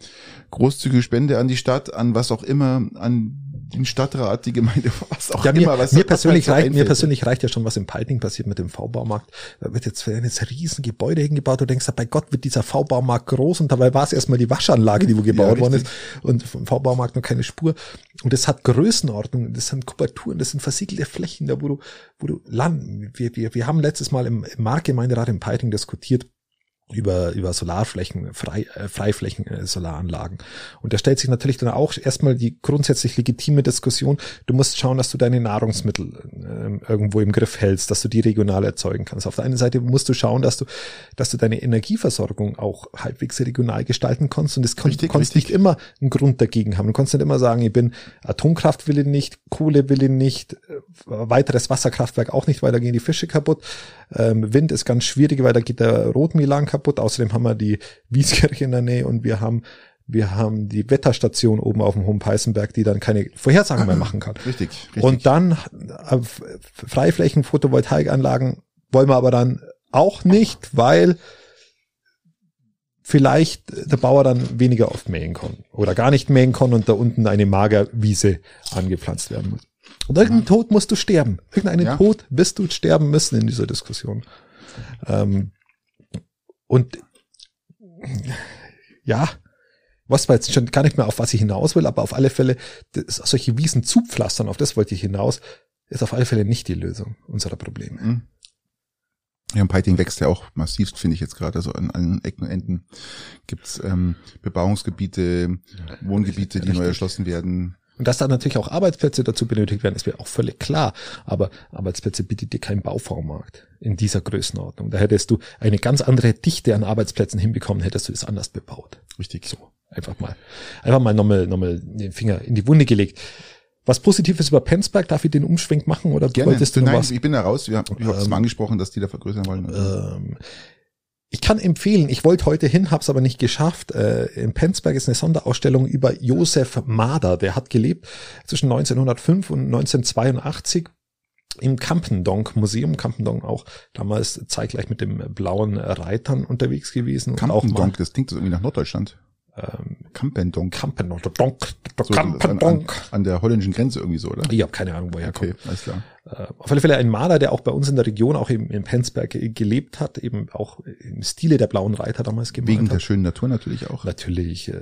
großzügige Spende an die Stadt, an was auch immer, an den Stadtrat, die Gemeinde, [laughs] was auch Ja, mir, immer. Was, mir, was persönlich halt so reicht, mir einfällt. persönlich reicht ja schon, was in Peiting passiert mit dem V-Baumarkt. Da wird jetzt werden jetzt riesen Gebäude hingebaut. Du denkst, bei Gott wird dieser V-Baumarkt groß und dabei war es erstmal die Waschanlage, die wo gebaut Ja, worden ist und vom V-Baumarkt noch keine Spur. Und das hat Größenordnung, das sind Kubaturen, das sind versiegelte Flächen, da wo du, wo du Land, wir, wir, wir haben letztes Mal im, im Marktgemeinderat in Peiting diskutiert, über, über Solarflächen, Frei, äh, Freiflächen, äh, Solaranlagen. Und da stellt sich natürlich dann auch erstmal die grundsätzlich legitime Diskussion, du musst schauen, dass du deine Nahrungsmittel ähm, irgendwo im Griff hältst, dass du die regional erzeugen kannst. Auf der einen Seite musst du schauen, dass du, dass du deine Energieversorgung auch halbwegs regional gestalten kannst. Und das kon Richtig, kannst richtig. nicht immer einen Grund dagegen haben. Du kannst nicht immer sagen, ich bin Atomkraft will ich nicht, Kohle will ich nicht, äh, weiteres Wasserkraftwerk auch nicht, weil da gehen die Fische kaputt. Ähm, Wind ist ganz schwierig, weil da geht der Rotmilan kaputt. Außerdem haben wir die Wieskirche in der Nähe und wir haben wir haben die Wetterstation oben auf dem Hohen Peißenberg, die dann keine Vorhersagen mehr machen kann. Richtig, richtig. Und dann äh, Freiflächen, Photovoltaikanlagen wollen wir aber dann auch nicht, weil vielleicht der Bauer dann weniger oft mähen kann oder gar nicht mähen kann und da unten eine Magerwiese angepflanzt werden muss. Und irgendeinen Tod musst du sterben. Irgendeinen Ja. Tod wirst du sterben müssen in dieser Diskussion. Ähm, und ja, was war jetzt schon gar nicht mehr, auf was ich hinaus will, aber auf alle Fälle, das, solche Wiesen zupflastern, auf das wollte ich hinaus, ist auf alle Fälle nicht die Lösung unserer Probleme. Mhm. Ja, und Peiting wächst ja auch massivst, finde ich jetzt gerade. Also an allen Ecken und Enden gibt's ähm, Bebauungsgebiete, Wohngebiete, die neu Richtig. erschlossen werden. Und dass da natürlich auch Arbeitsplätze dazu benötigt werden, ist mir auch völlig klar. Aber Arbeitsplätze bietet dir kein Bauvormarkt in dieser Größenordnung. Da hättest du eine ganz andere Dichte an Arbeitsplätzen hinbekommen, hättest du es anders bebaut. Richtig. So, einfach mal, einfach mal nochmal, nochmal den Finger in die Wunde gelegt. Was Positives über Penzberg, darf ich den Umschwenk machen oder Gerne. wolltest du Nein, was? ich bin da raus. Ja, ich habe es Ähm, mal angesprochen, dass die da vergrößern wollen. Ähm, ich kann empfehlen, ich wollte heute hin, habe es aber nicht geschafft. Äh, in Penzberg ist eine Sonderausstellung über Josef Mader. Der hat gelebt zwischen 1905 und 1982 im Campendonk Museum. Campendonk auch damals zeitgleich mit dem blauen Reitern unterwegs gewesen. Kampendonk, das klingt irgendwie nach Norddeutschland. Ähm, Kampendonk. Campendonk, der Donk, der So, an, an, der holländischen Grenze irgendwie so, oder? Ich habe keine Ahnung, woher er kommt. Okay, alles klar. Äh, auf alle Fälle ein Maler, der auch bei uns in der Region, auch im, in Penzberg äh, gelebt hat, eben auch im Stile der Blauen Reiter damals gemalt Wegen hat. der schönen Natur natürlich auch. Natürlich, äh,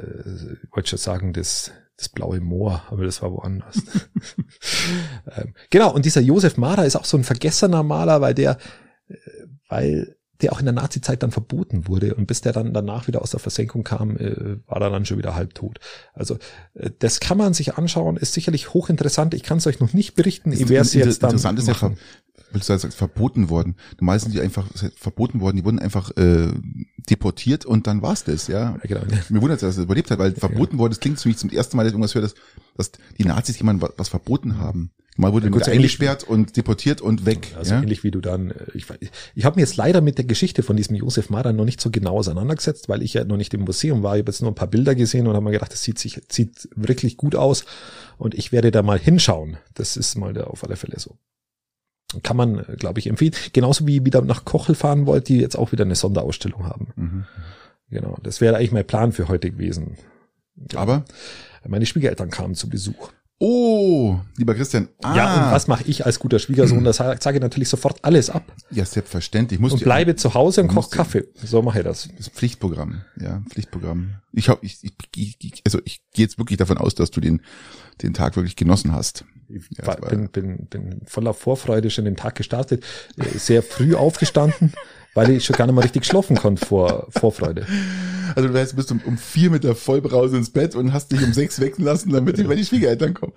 ich wollte schon sagen, das, das blaue Moor, aber das war woanders. [laughs] [laughs] ähm, genau, und dieser Josef Mader ist auch so ein vergessener Maler, weil der, äh, weil der auch in der Nazi-Zeit dann verboten wurde und bis der dann danach wieder aus der Versenkung kam, äh, war er dann schon wieder halbtot. Also äh, das kann man sich anschauen, ist sicherlich hochinteressant. Ich kann es euch noch nicht berichten, ich werde es jetzt dann Interessant ist ja, machen. willst du sagen, verboten worden. Normal sind die einfach verboten worden, die wurden einfach äh, deportiert und dann war's das, ja. Ja, genau. Mir wundert es, dass er überlebt hat, weil verboten worden, das klingt für mich zum ersten Mal, dass ich irgendwas höre, dass, dass die Nazis jemandem was verboten haben. Mal wurde Ja, kurz eingesperrt und deportiert und weg. Also ja? ähnlich wie du dann, äh, ich, ich habe mir jetzt leider mit der Geschichte von diesem Josef Maran noch nicht so genau auseinandergesetzt, weil ich ja noch nicht im Museum war. Ich habe jetzt nur ein paar Bilder gesehen und habe mir gedacht, das sieht sich sieht wirklich gut aus und ich werde da mal hinschauen. Das ist mal der auf alle Fälle so. Kann man, äh, glaube ich, empfehlen. Genauso wie wieder nach Kochel fahren wollt, die jetzt auch wieder eine Sonderausstellung haben. Mhm. Genau. Das wäre eigentlich mein Plan für heute gewesen. Aber, Meine Schwiegereltern kamen zu Besuch. Oh, lieber Christian, ah, Ja, und was mache ich als guter Schwiegersohn? Das sage ich natürlich sofort alles ab. ja, selbstverständlich. Musst Und bleibe zu Hause und du koch musst- Kaffee. So mache ich das. Das ist Pflichtprogramm, ja, Pflichtprogramm. Ich hab, ich, ich, ich also ich gehe jetzt wirklich davon aus, dass du den, den Tag wirklich genossen hast. Ich Ja, bin, bin, bin voller Vorfreude schon den Tag gestartet, äh, sehr früh aufgestanden, weil ich schon gar nicht mal richtig schlafen konnte vor Vorfreude. Also du heißt, bist um, um vier mit der Vollbrause ins Bett und hast dich um sechs wecken lassen, damit die, die Schwiegereltern kommen.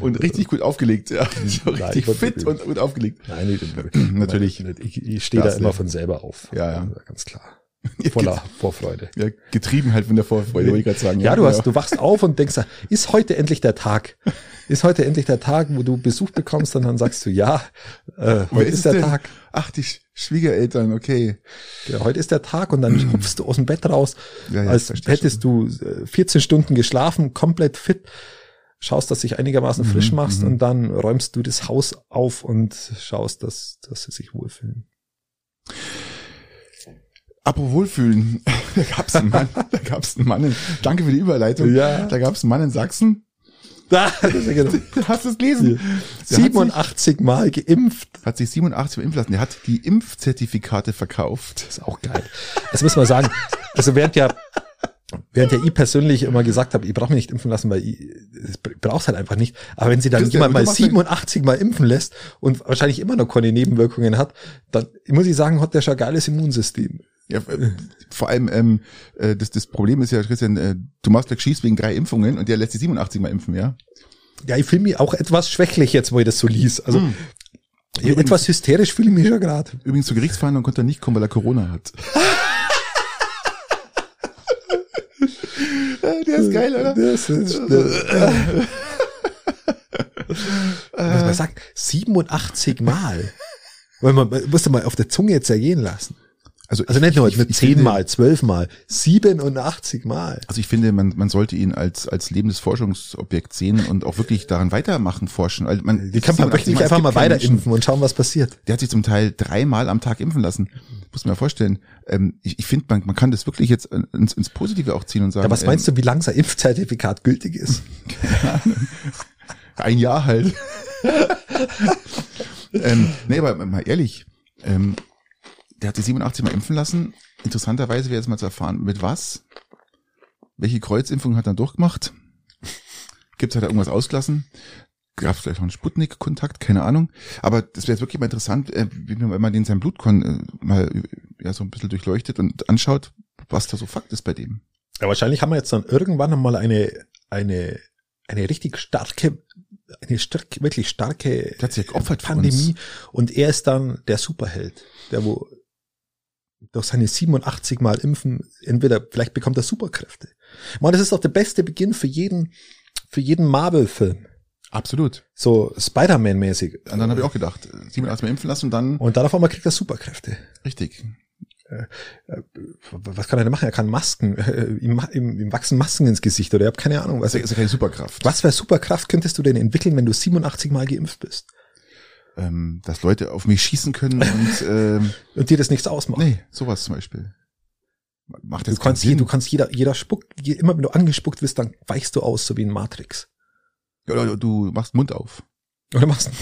Und richtig gut aufgelegt, ja. So Nein, richtig Gott, fit und gut aufgelegt. Nein, nicht, Natürlich. Ich, ich stehe da immer von selber auf. Ja, ja. Ganz klar. Voller [laughs] Vorfreude. Ja, getrieben halt von der Vorfreude, wollte ich gerade sagen. Ja, du hast, du wachst auf und denkst, ist heute endlich der Tag? Ist heute endlich der Tag, wo du Besuch bekommst und dann sagst du, ja, äh, heute ist, es der denn? Tag. Ach, die Schwiegereltern, okay. Ja, heute ist der Tag und dann [clears throat] hupfst du aus dem Bett raus, Ja, ja, als hättest du äh, 14 Stunden geschlafen, komplett fit, schaust, dass du dich einigermaßen Mhm, frisch machst und dann räumst du das Haus auf und schaust, dass, dass sie sich wohlfühlen. Apropos Wohlfühlen, [laughs] da gab's einen Mann, [laughs] da gab's einen Mann, in, danke für die Überleitung, Ja. da gab's einen Mann in Sachsen, Da, das ist ja genau. hast du es gelesen? Der hat sich- 87 Mal geimpft. hat sich 87 Mal impfen lassen. Der hat die Impfzertifikate verkauft. Das ist auch geil. Das muss man sagen. Also während ja, während ja ich persönlich immer gesagt habe, ich brauche mich nicht impfen lassen, weil ich, ich brauch's halt einfach nicht. Aber wenn sie dann jemand mal machst ja- 87 Mal impfen lässt und wahrscheinlich immer noch keine Nebenwirkungen hat, dann muss ich sagen, hat der schon ein geiles Immunsystem. Ja, äh, vor allem, ähm, äh, das, das Problem ist ja, Christian, äh, du machst gleich Schieß wegen drei Impfungen und der lässt sich 87 Mal impfen, ja? Ja, ich fühle mich auch etwas schwächlich jetzt, wo ich das so lies. Also Hm. ich- etwas hysterisch fühle ich mich schon gerade. Übrigens zur Gerichtsverhandlung konnte er nicht kommen, weil er Corona hat. Äh, [laughs] der ist geil, oder? Das ist, Was man sagt, 87 Mal. Weil man, man musste mal auf der Zunge jetzt ergehen lassen. Also, Also nicht nur ich- ich 10 finde- Mal, 12 Mal, 87 Mal. Also ich finde, man, man sollte ihn als, als lebendes Forschungsobjekt sehen und auch wirklich daran weitermachen, forschen. Also man, Die kann man 87 wirklich Mal, einfach mal weiter impfen und schauen, was passiert. Der hat sich zum Teil dreimal am Tag impfen lassen. Muss man mal vorstellen. Ähm, ich ich finde, man, man kann das wirklich jetzt ins, ins Positive auch ziehen und sagen. Ja, was meinst du, wie lang sein Impfzertifikat gültig ist? Ähm, [laughs] ein Jahr halt. [laughs] ähm, nee, aber mal ehrlich, ähm, der hat sich 87 Mal impfen lassen. Interessanterweise wäre jetzt mal zu erfahren, mit was? Welche Kreuzimpfung hat er durchgemacht? Gibt's hat er irgendwas ausgelassen? Gab es vielleicht noch einen Sputnik-Kontakt? Keine Ahnung. Aber das wäre jetzt wirklich mal interessant, äh, wenn man den sein Blutkon äh, mal äh, ja, so ein bisschen durchleuchtet und anschaut, was da so Fakt ist bei dem. Ja, wahrscheinlich haben wir jetzt dann irgendwann einmal eine, eine, eine richtig starke, eine stark, wirklich starke Pandemie. Und er ist dann der Superheld, der wo durch seine 87 Mal Impfen entweder, vielleicht bekommt er Superkräfte. Man, das ist doch der beste Beginn für jeden, für jeden Marvel-Film. Absolut. So Spider-Man-mäßig. Und dann habe ich auch gedacht, 87 Mal impfen lassen und dann, Und dann auf einmal kriegt er Superkräfte. richtig, Was kann er denn machen? Er kann Masken, [laughs] äh, ihm, ihm, wachsen Masken ins Gesicht oder ich habe keine Ahnung. Was, Das ist ja keine Superkraft. was für Superkraft könntest du denn entwickeln, wenn du 87 Mal geimpft bist? Ähm, dass Leute auf mich schießen können und [laughs] ähm, Und dir das nichts ausmacht? nee, sowas zum Beispiel. Macht Du jetzt kannst, keinen je, du kannst jeder, jeder spuckt, je, immer wenn du angespuckt wirst, dann weichst du aus, so wie in Matrix. Oder du machst Mund auf. Oder machst [laughs]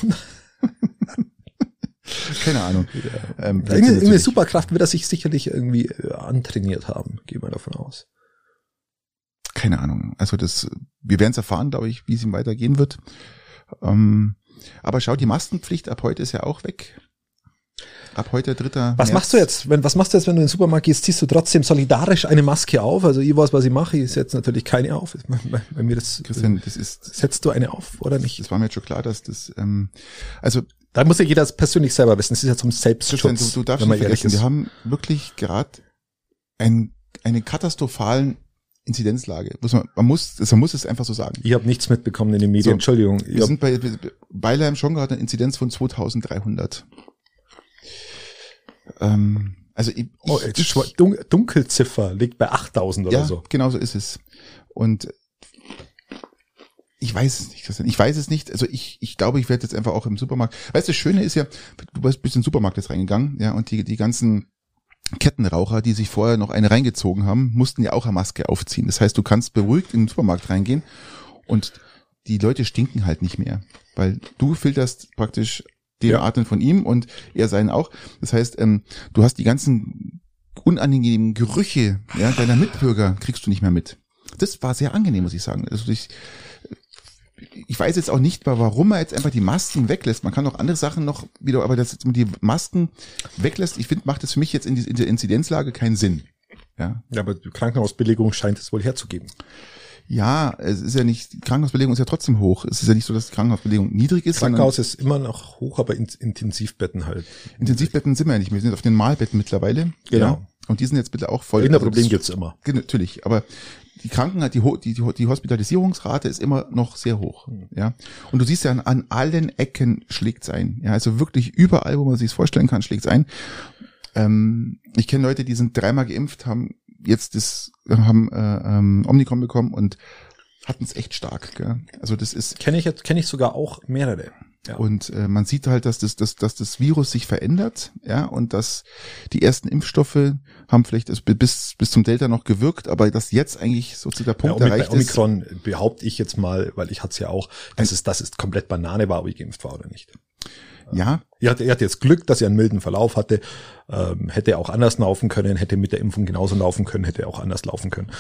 Keine Ahnung. [laughs] Ähm, irgendeine, Superkraft wird er sich sicherlich irgendwie äh, antrainiert haben, gehen wir davon aus. Keine Ahnung. Also das, wir werden es erfahren, glaube ich, wie es ihm weitergehen wird. Ähm, aber schau, die Maskenpflicht ab heute ist ja auch weg. Ab heute, dritter. Was März. machst du jetzt? Wenn, was machst du jetzt, wenn du in den Supermarkt gehst? Ziehst du trotzdem solidarisch eine Maske auf? Also ich weiß, was ich mache. Ich setze natürlich keine auf. Bei, mir das, Christian, das ist, setzt du eine auf oder nicht? das war mir jetzt schon klar, dass das, ähm, also Da muss ja jeder persönlich selber wissen. Das ist ja zum Selbstschutz. Christian, du, du darfst nicht vergessen, wir haben wirklich gerade ein, eine katastrophalen Inzidenzlage. Muss man, man muss, man muss es einfach so sagen. Ich habe nichts mitbekommen in den Medien. So, Entschuldigung. Wir sind bei Beilheim schon gerade eine Inzidenz von 2300. Ähm, also ich, oh, ich, Dun Dunkelziffer liegt bei 8000 oder ja, so. genau so ist es. Und ich weiß es nicht, Christian. Ich weiß es nicht. Also ich, ich glaube, ich werde jetzt einfach auch im Supermarkt. Weißt du, das Schöne ist ja, du bist bis in den Supermarkt jetzt reingegangen, ja, und die, die ganzen Kettenraucher, die sich vorher noch eine reingezogen haben, mussten ja auch eine Maske aufziehen. Das heißt, du kannst beruhigt in den Supermarkt reingehen und die Leute stinken halt nicht mehr, weil du filterst praktisch den Ja. Atmen von ihm und er seinen auch. Das heißt, ähm, du hast die ganzen unangenehmen Gerüche ja, deiner Mitbürger kriegst du nicht mehr mit. Das war sehr angenehm, muss ich sagen. Also ich, ich weiß jetzt auch nicht, warum er jetzt einfach die Masken weglässt. Man kann auch andere Sachen noch wieder, aber dass man die Masken weglässt, ich finde, macht das für mich jetzt in der Inzidenzlage keinen Sinn. Ja. ja, aber die Krankenhausbelegung scheint es wohl herzugeben. Ja, es ist ja nicht, die Krankenhausbelegung ist ja trotzdem hoch. Es ist ja nicht so, dass die Krankenhausbelegung niedrig ist. Krankenhaus ist immer noch hoch, aber in, Intensivbetten halt. Intensivbetten sind wir ja nicht mehr. Wir sind auf den Malbetten mittlerweile. Genau. Ja. Und die sind jetzt bitte auch voll. Kinderproblem also gibt's immer. Natürlich, aber die Krankenheit, die, die, die, die Hospitalisierungsrate ist immer noch sehr hoch. Hm. Ja. Und du siehst ja an, an allen Ecken schlägt's ein. Ja, also wirklich überall, wo man sich vorstellen kann, schlägt's ein. Ähm, ich kenne Leute, die sind dreimal geimpft, haben jetzt das, haben äh, ähm, Omnicom bekommen und hatten es echt stark. Gell? Also das ist. Kenne ich jetzt, kenne ich sogar auch mehrere. Ja. Und äh, man sieht halt, dass das, dass, dass das Virus sich verändert, ja, und dass die ersten Impfstoffe haben vielleicht bis, bis zum Delta noch gewirkt, aber dass jetzt eigentlich so zu der Punkt ja, erreicht bei Omikron ist. behaupte ich jetzt mal, weil ich hatte es ja auch, dass es, dass es komplett Banane war, ob ich geimpft war oder nicht. Ja. Er hatte, er hatte jetzt Glück, dass er einen milden Verlauf hatte. Ähm, hätte auch anders laufen können, hätte mit der Impfung genauso laufen können, hätte auch anders laufen können.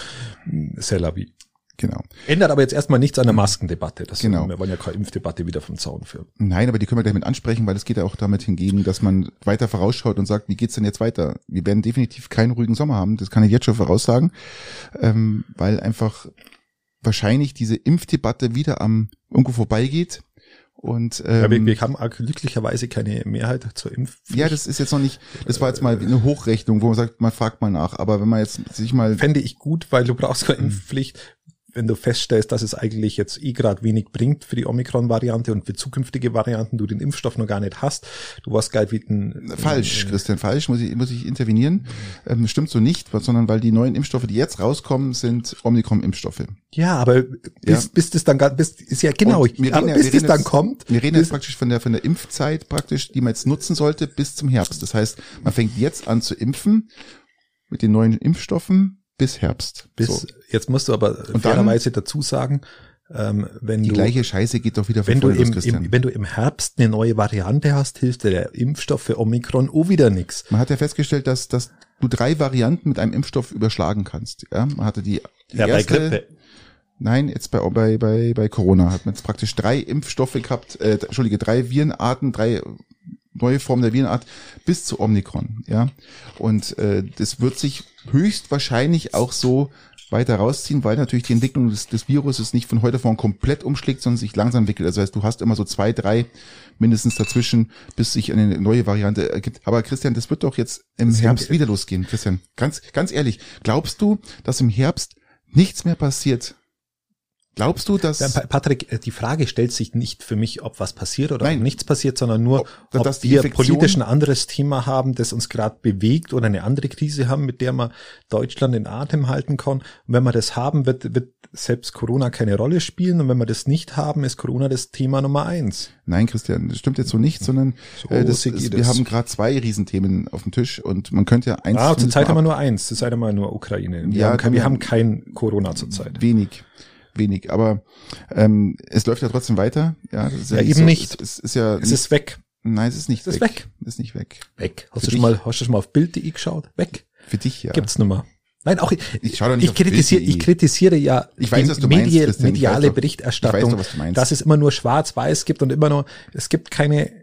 C'est la vie. Genau. Ändert aber jetzt erstmal nichts an der Maskendebatte. Das genau. Wir wollen ja keine Impfdebatte wieder vom Zaun führen. Nein, aber die können wir gleich mit ansprechen, weil es geht ja auch damit hingehen, dass man weiter vorausschaut und sagt, wie geht's denn jetzt weiter? Wir werden definitiv keinen ruhigen Sommer haben, das kann ich jetzt schon voraussagen, ähm, weil einfach wahrscheinlich diese Impfdebatte wieder am irgendwo vorbeigeht und ähm, ja, wir, wir haben glücklicherweise keine Mehrheit zur Impfpflicht. Ja, das ist jetzt noch nicht, das war jetzt mal eine Hochrechnung, wo man sagt, man fragt mal nach. Aber wenn man jetzt sich mal. Fände ich gut, weil du brauchst keine Impfpflicht, wenn du feststellst, dass es eigentlich jetzt eh gerade wenig bringt für die Omikron-Variante und für zukünftige Varianten, du den Impfstoff noch gar nicht hast, du warst geil wie ein... Falsch, äh, Christian, falsch, muss ich, muss ich intervenieren. Ähm, stimmt so nicht, sondern weil die neuen Impfstoffe, die jetzt rauskommen, sind Omikron-Impfstoffe. Ja, aber bis, ja. bis das dann, bis, ist ja genau, wir aber bis das dann kommt. Wir reden jetzt praktisch von der, von der Impfzeit praktisch, die man jetzt nutzen sollte bis zum Herbst. Das heißt, man fängt jetzt an zu impfen mit den neuen Impfstoffen bis Herbst. Bis, so. jetzt musst du aber Und fairerweise dazu sagen, ähm, wenn die du, gleiche Scheiße geht doch wieder wenn du im, im, wenn du im Herbst eine neue Variante hast, hilft dir der Impfstoff für Omikron auch wieder nichts. Man hat ja festgestellt, dass, dass du drei Varianten mit einem Impfstoff überschlagen kannst. Ja, man hatte die, die ja, erste, bei Grippe. Nein, jetzt bei, bei, bei, bei Corona hat man jetzt praktisch drei Impfstoffe gehabt, äh, Entschuldige, drei Virenarten, drei neue Form der Virenart bis zu Omikron, ja. Und äh, das wird sich höchstwahrscheinlich auch so weiter rausziehen, weil natürlich die Entwicklung des, des Viruses nicht von heute auf morgen komplett umschlägt, sondern sich langsam entwickelt. Also heißt, du hast immer so zwei, drei mindestens dazwischen, bis sich eine neue Variante ergibt. Aber Christian, das wird doch jetzt im das Herbst wieder losgehen. Christian, ganz, ganz ehrlich, glaubst du, dass im Herbst nichts mehr passiert Glaubst du, dass... Patrick, äh, die Frage stellt sich nicht für mich, ob was passiert oder Nein. ob nichts passiert, sondern nur, ob, ob wir politisch ein anderes Thema haben, das uns gerade bewegt oder eine andere Krise haben, mit der man Deutschland in Atem halten kann. Und wenn wir das haben, wird, wird selbst Corona keine Rolle spielen. Und wenn wir das nicht haben, ist Corona das Thema Nummer eins. Nein, Christian, das stimmt jetzt so nicht, sondern so äh, das, das, wir haben gerade zwei Riesenthemen auf dem Tisch und man könnte ja eins... Ah, zurzeit haben wir nur eins, zurzeit haben wir nur Ukraine. Wir, ja, haben, kein, wir haben kein Corona zurzeit. Wenig wenig. Aber ähm, es läuft ja trotzdem weiter. Ja, das ist ja, ja eben so, nicht. Es, es, ist ja. Es nicht, ist weg. Nein, es ist nicht es ist weg. Es ist nicht weg. Weg. Hast du schon mal, hast du schon mal auf Bild.de geschaut? Weg. Für dich, ja. Gibt's nummer. Nein, auch ich, ich, doch nicht ich kritisiere, ich kritisiere ja ich weiß, die meinst, mediale Berichterstattung, weiß doch, dass es immer nur schwarz-weiß gibt und immer nur, es gibt keine,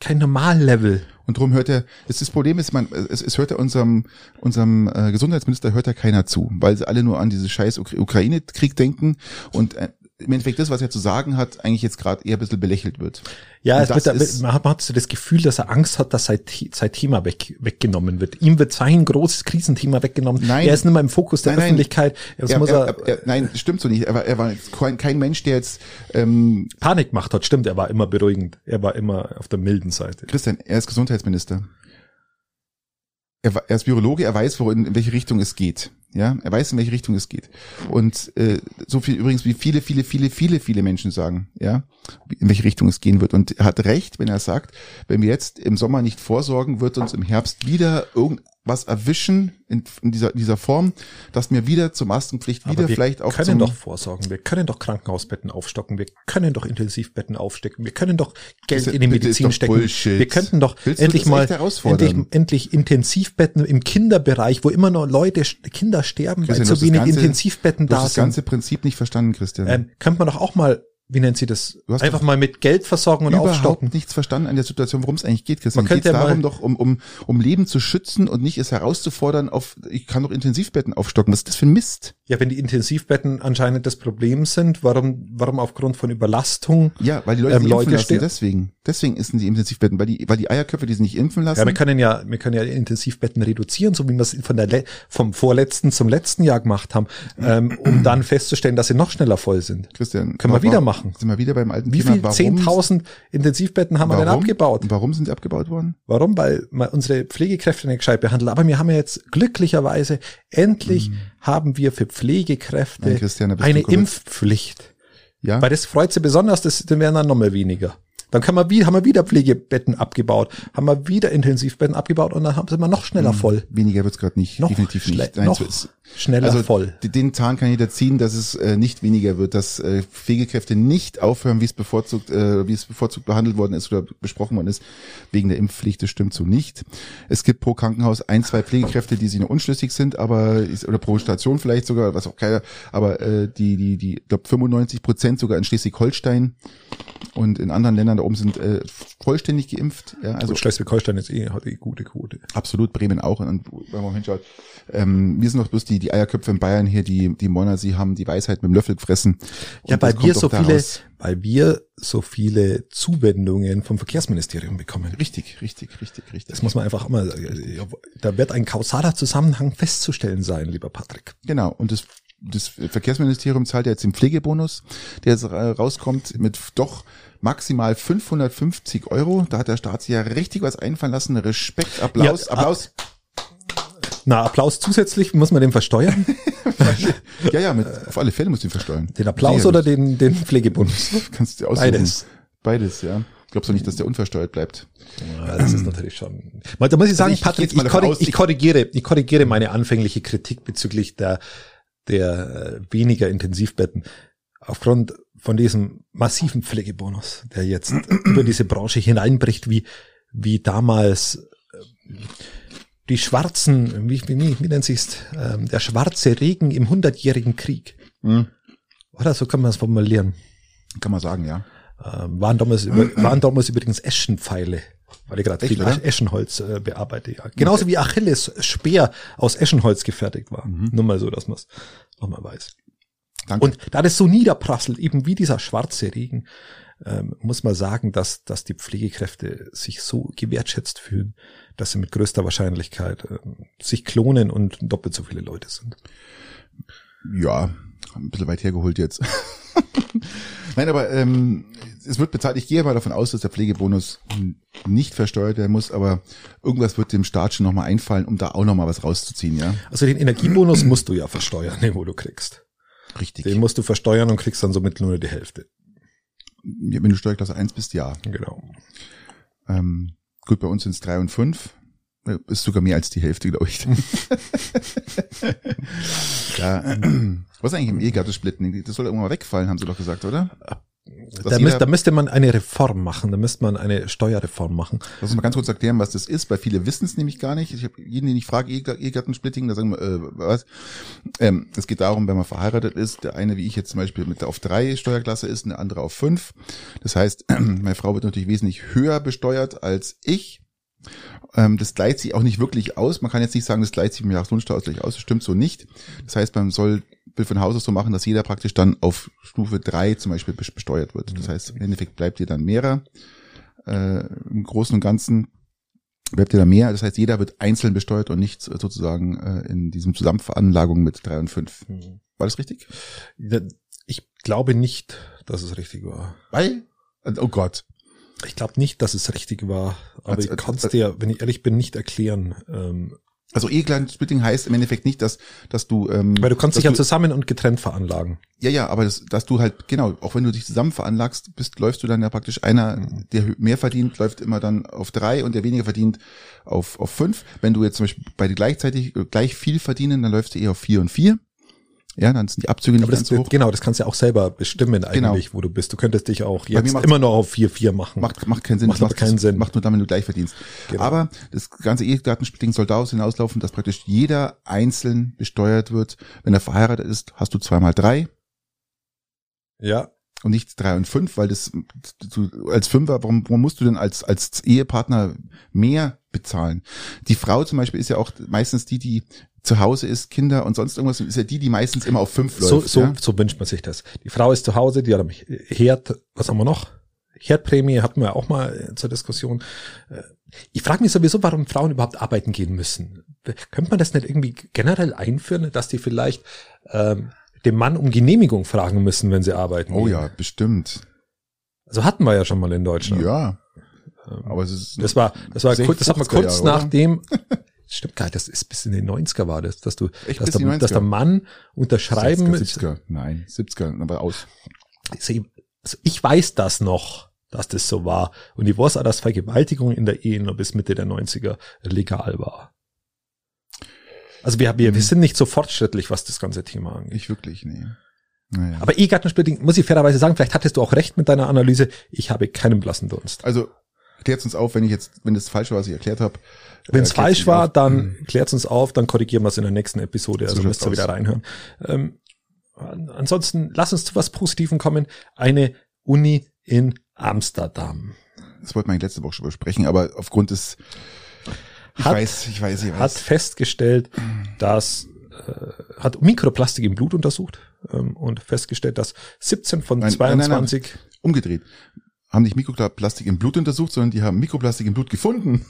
kein Normallevel. Und darum hört er, das, das Problem ist, man, es, es hört ja unserem, unserem äh, Gesundheitsminister hört ja keiner zu, weil sie alle nur an diese scheiß Ukraine-Krieg denken und äh, im Endeffekt das, was er zu sagen hat, eigentlich jetzt gerade eher ein bisschen belächelt wird. Ja, es wird, ist, man, hat, so das Gefühl, dass er Angst hat, dass sein, sein Thema weg, weggenommen wird. Ihm wird sein großes Krisenthema weggenommen. Nein, er ist nicht mehr im Fokus der nein, Öffentlichkeit. Er, er, er, er, nein, stimmt so nicht. Er war, er war kein, kein Mensch, der jetzt ähm, Panik gemacht hat. Stimmt, er war immer beruhigend. Er war immer auf der milden Seite. Christian, er ist Gesundheitsminister. Er, er ist Virologe, er weiß, wo in, in welche Richtung es geht. Ja, er weiß, in welche Richtung es geht. Und äh, so viel übrigens, wie viele, viele, viele, viele, viele Menschen sagen, ja, in welche Richtung es gehen wird. Und er hat recht, wenn er sagt, wenn wir jetzt im Sommer nicht vorsorgen, wird uns im Herbst wieder irgendwas erwischen in, in dieser, dieser Form, dass wir wieder zur Maskenpflicht wieder vielleicht auch. Wir können doch vorsorgen, wir können doch Krankenhausbetten aufstocken, wir können doch Intensivbetten aufstecken, wir können doch Geld in die Medizin stecken. Bullshit. Wir könnten doch Willst endlich mal endlich, endlich Intensivbetten im Kinderbereich, wo immer noch Leute, Kinder sterben, Christian, weil zu wenig ganze, Intensivbetten da sind. Das ganze Prinzip nicht verstanden, Christian. Ähm, könnte man doch auch mal wie nennt sie das? Du hast Einfach mal mit Geld versorgen und überhaupt aufstocken. nichts verstanden an der Situation, worum es eigentlich geht, Christian. Man könnte Geht ja darum doch, um, um, um Leben zu schützen und nicht es herauszufordern auf, ich kann doch Intensivbetten aufstocken. Was ist das für ein Mist? Ja, wenn die Intensivbetten anscheinend das Problem sind, warum, warum aufgrund von Überlastung? Ja, weil die Leute Ähm, sich Leute lassen, deswegen. Deswegen ist die Intensivbetten, weil die, weil die Eierköpfe, die sich nicht impfen lassen. Ja, wir können ja, wir können ja Intensivbetten reduzieren, so wie wir es von der, le- vom vorletzten zum letzten Jahr gemacht haben, ähm, um dann festzustellen, dass sie noch schneller voll sind. Christian, Können wir wieder machen. Sind wir wieder beim alten Wie Thema. viel? Warum- 10.000 Intensivbetten haben wir denn warum? abgebaut? Warum sind die abgebaut worden? Warum? Weil man unsere Pflegekräfte nicht gescheit behandeln. Aber wir haben ja jetzt glücklicherweise endlich haben wir für Pflegekräfte Nein, eine. Impfpflicht. Ja. Weil das freut sie besonders, das dann werden dann noch mal weniger. Dann kann man wieder, haben wir wieder Pflegebetten abgebaut, haben wir wieder Intensivbetten abgebaut und dann sie mal noch schneller voll. Weniger wird's gerade nicht. Noch, Hm. Definitiv nicht. Nein, noch so ist- schneller also voll. Den Zahn kann jeder ziehen, dass es äh, nicht weniger wird, dass äh, Pflegekräfte nicht aufhören, wie es bevorzugt, äh, wie es bevorzugt behandelt worden ist oder besprochen worden ist, wegen der Impfpflicht. Das stimmt so nicht. Es gibt pro Krankenhaus ein, zwei Pflegekräfte, die sich noch unschlüssig sind, aber ist, oder pro Station vielleicht sogar, was auch keiner, aber äh, die, die, die, ich glaube 95 Prozent sogar in Schleswig-Holstein und in anderen Ländern da oben sind äh, vollständig geimpft. Ja, also Schleswig-Holstein ist eh, hat eh gute Quote. Absolut, Bremen auch. Und wenn man hinschaut, ähm, wir sind noch bloß die, die Eierköpfe in Bayern hier, die, die Monner, sie haben die Weisheit mit dem Löffel gefressen. Ja, weil wir so doch viele, weil wir so viele Zuwendungen vom Verkehrsministerium bekommen. Richtig, richtig, richtig, richtig. Das muss man einfach immer, da wird ein kausaler Zusammenhang festzustellen sein, lieber Patrick. Genau. Und das, das Verkehrsministerium zahlt ja jetzt den Pflegebonus, der jetzt äh, rauskommt mit doch maximal 550 Euro. Da hat der Staat sich ja richtig was einfallen lassen. Respekt, Applaus, Ja, Applaus. Na, Applaus zusätzlich, muss man den versteuern? [laughs] Ja, ja, mit, auf alle Fälle musst du ihn versteuern. Den Applaus Sicherlich. oder den, den Pflegebonus? [laughs] Kannst du aussuchen. Beides. Beides, ja. Glaubst du nicht, dass der unversteuert bleibt? Ja, das ist natürlich schon. Da muss ich sagen, Also ich- ich Patrick, ich, davon korrig- ich ich- korrigiere, ich korrigiere meine anfängliche Kritik bezüglich der, der äh, weniger Intensivbetten. Aufgrund von diesem massiven Pflegebonus, der jetzt [clears throat] über diese Branche hineinbricht, wie, wie damals äh, die schwarzen, wie, wie, wie nennt sich's, ähm, der schwarze Regen im hundertjährigen Krieg. Hm. Oder so kann man es formulieren. Kann man sagen, ja. Ähm, waren damals, über, [clears throat] waren damals übrigens Eschenpfeile, weil ich gerade viel oder? Eschenholz äh, bearbeite. Ja. Genauso wie Achilles Speer aus Eschenholz gefertigt war. Nur mal so, dass man es nochmal weiß. Danke. Und da das so niederprasselt, eben wie dieser schwarze Regen, ähm, muss man sagen, dass, dass die Pflegekräfte sich so gewertschätzt fühlen, dass sie mit größter Wahrscheinlichkeit ähm, sich klonen und doppelt so viele Leute sind. Ja, ein bisschen weit hergeholt jetzt. [laughs] Nein, aber ähm, es wird bezahlt. Ich gehe mal davon aus, dass der Pflegebonus nicht versteuert werden muss, aber irgendwas wird dem Staat schon nochmal einfallen, um da auch nochmal was rauszuziehen, ja? Also den Energiebonus musst du ja versteuern, den wo du kriegst. Richtig. Den musst du versteuern und kriegst dann somit nur die Hälfte. Ja, Wenn du Steuerklasse 1 bist, ja. Genau. Ähm, gut, bei uns sind es drei und fünf. Ja, Ist sogar mehr als die Hälfte, glaube ich. [laughs] [laughs] ja, was ist eigentlich im Ehegattensplitten? Das soll irgendwann mal wegfallen, haben sie doch gesagt, oder? Da, müsste, da müsste man eine Reform machen, da müsste man eine Steuerreform machen. Lass uns mal ganz kurz erklären, was das ist, weil viele wissen es nämlich gar nicht. Ich habe jeden, den ich frage, Ehe- Ehegattensplitting, da sagen wir, äh, was? Ähm, es geht darum, wenn man verheiratet ist, der eine, wie ich jetzt zum Beispiel, mit auf drei Steuerklasse ist, eine andere auf fünf. Das heißt, [clears throat] meine Frau wird natürlich wesentlich höher besteuert als ich. Ähm, das gleicht sich auch nicht wirklich aus. Man kann jetzt nicht sagen, das gleicht sich im Jahreslohnsteuerausgleich aus. Das stimmt so nicht. Das heißt, man soll will von Haus aus so machen, dass jeder praktisch dann auf Stufe drei zum Beispiel bes- besteuert wird. Das heißt, im Endeffekt bleibt ihr dann mehrer. Äh, Im Großen und Ganzen bleibt ihr da mehr. Das heißt, jeder wird einzeln besteuert und nicht äh, sozusagen äh, in diesem Zusammenveranlagung mit drei und fünf. War das richtig? Ich glaube nicht, dass es richtig war. Weil? Oh Gott. Ich glaube nicht, dass es richtig war, aber Also, ich kann es dir, wenn ich ehrlich bin, nicht erklären. Ähm, Also Ehegattensplitting heißt im Endeffekt nicht, dass, dass du, ähm, weil du kannst dich ja du, zusammen und getrennt veranlagen. ja, ja, aber das, dass du halt, genau, auch wenn du dich zusammen veranlagst, bist, läufst du dann ja praktisch einer, der mehr verdient, läuft immer dann auf drei und der weniger verdient auf, auf fünf. Wenn du jetzt zum Beispiel beide gleichzeitig äh, gleich viel verdienen, dann läufst du eher auf vier und vier. Ja, dann sind die Abzüge nicht Aber das, ganz so hoch. genau, das kannst du ja auch selber bestimmen Genau. eigentlich, wo du bist. Du könntest dich auch jetzt immer noch auf 4-4 machen. Macht, macht keinen Sinn. Macht Das aber keinen Sinn. Macht nur dann, wenn du gleich verdienst. Genau. Aber das ganze Ehegattensplitting soll daraus hinauslaufen, dass praktisch jeder einzeln besteuert wird. Wenn er verheiratet ist, hast du zweimal drei. ja. Und nicht drei und fünf, weil das du, als Fünfer, warum, warum musst du denn als, als Ehepartner mehr bezahlen? Die Frau zum Beispiel ist ja auch meistens die, die zu Hause ist, Kinder und sonst irgendwas, ist ja die, die meistens immer auf fünf läuft. So, so, ja? so wünscht man sich das. Die Frau ist zu Hause, die hat am Herd, was haben wir noch? Herdprämie hatten wir auch mal zur Diskussion. Äh, ich frage mich sowieso, warum Frauen überhaupt arbeiten gehen müssen. Könnte man das nicht irgendwie generell einführen, dass die vielleicht ähm, dem Mann um Genehmigung fragen müssen, wenn sie arbeiten? Oh gehen? ja, bestimmt. Also hatten wir ja schon mal in Deutschland. Ja. Aber es ist Das war, das war kurz, das hat man 60er kurz oder? nachdem, [laughs] stimmt gar nicht, das ist bis in den 90er war das, dass du, Echt dass der, dass der 90er? Mann unterschreiben 60er, müsste. 70er. Nein, 70er, aber aus. Also ich weiß das noch, dass das so war. Und ich weiß auch, dass Vergewaltigung in der Ehe noch bis Mitte der 90er legal war. Also wir, wir, wir sind nicht so fortschrittlich, was das ganze Thema angeht. Nicht wirklich, nee. Naja. Aber Ehegattensplitting, muss ich fairerweise sagen, vielleicht hattest du auch recht mit deiner Analyse. Ich habe keinen blassen Dunst. Also klärt uns auf, wenn ich jetzt, wenn das falsch war, was ich erklärt habe. Wenn es Äh, klärt's falsch war, auf. dann klärt uns auf, dann korrigieren wir es in der nächsten Episode. Also So müsst ihr wieder reinhören. Ähm, an- ansonsten lass uns zu was Positiven kommen. Eine Uni in Amsterdam Das wollten wir letzte Woche schon besprechen, aber aufgrund des, ich Hat- weiß, ich weiß, ich hat weiß. festgestellt, dass äh, hat Mikroplastik im Blut untersucht ähm, und festgestellt, dass 17 von Nein, nein, nein, nein. 22 Umgedreht. Haben nicht Mikroplastik im Blut untersucht, sondern die haben Mikroplastik im Blut gefunden.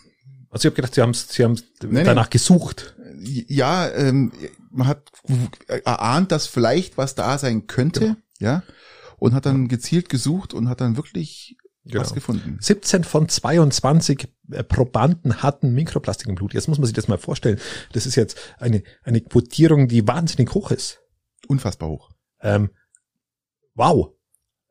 Also ich habe gedacht, sie haben sie haben danach gesucht. Ja, ähm, man hat erahnt, dass vielleicht was da sein könnte, Genau. ja, und hat dann gezielt gesucht und hat dann wirklich Genau. was gefunden. 17 von 22 äh, Probanden hatten Mikroplastik im Blut. Jetzt muss man sich das mal vorstellen. Das ist jetzt eine, eine Quotierung, die wahnsinnig hoch ist. Unfassbar hoch. Ähm, wow.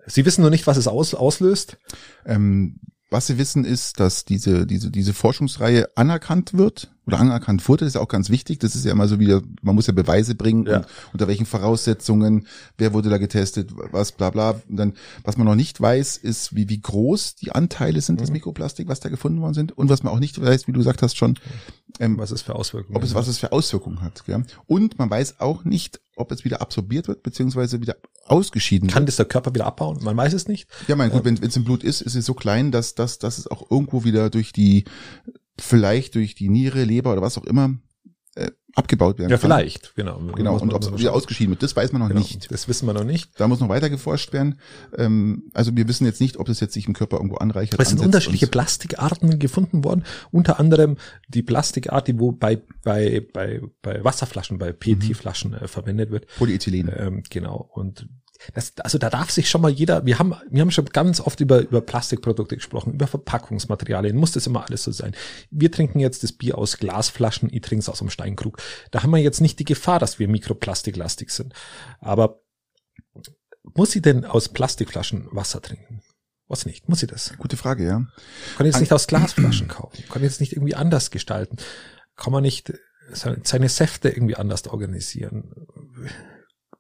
Sie wissen nur nicht, was es aus, auslöst. Ähm, was Sie wissen ist, dass diese, diese, diese Forschungsreihe anerkannt wird oder anerkannt wurde. Das ist ja auch ganz wichtig. Das ist ja immer so wieder, man muss ja Beweise bringen Ja. und unter welchen Voraussetzungen, wer wurde da getestet, was, bla, bla. Und dann, was man noch nicht weiß, ist, wie, wie groß die Anteile sind des Mhm. Mikroplastik, was da gefunden worden sind. Und was man auch nicht weiß, wie du gesagt hast schon, ähm, Was es für Auswirkungen ob es, was es für Auswirkungen hat. Gell? Und man weiß auch nicht, ob es wieder absorbiert wird, beziehungsweise wieder ausgeschieden Kann wird. das der Körper wieder abbauen? Man weiß es nicht. Ja, mein gut, wenn es im Blut ist, ist es so klein, dass, dass, dass es auch irgendwo wieder durch die, vielleicht durch die Niere, Leber oder was auch immer, äh, abgebaut werden Ja, kann. vielleicht. Genau. Genau, und ob es wieder ausgeschieden wird, das weiß man noch genau. nicht. Das wissen wir noch nicht. Da muss noch weiter geforscht werden. Ähm, also wir wissen jetzt nicht, ob es jetzt sich im Körper irgendwo anreichert. Aber es sind unterschiedliche Plastikarten gefunden worden. Unter anderem die Plastikart, die wo bei, bei, bei, bei Wasserflaschen, bei PET-Flaschen äh, verwendet wird. Polyethylen. Ähm, genau. Und das, also da darf sich schon mal jeder, wir haben, wir haben schon ganz oft über, über Plastikprodukte gesprochen, über Verpackungsmaterialien, muss das immer alles so sein. Wir trinken jetzt das Bier aus Glasflaschen, ich trinke es aus einem Steinkrug. Da haben wir jetzt nicht die Gefahr, dass wir mikroplastiklastig sind. Aber muss sie denn aus Plastikflaschen Wasser trinken? Was nicht? Muss sie das? Gute Frage, ja. Kann ich jetzt nicht aus Glasflaschen kaufen? Kann ich jetzt nicht irgendwie anders gestalten? Kann man nicht se- seine Säfte irgendwie anders organisieren?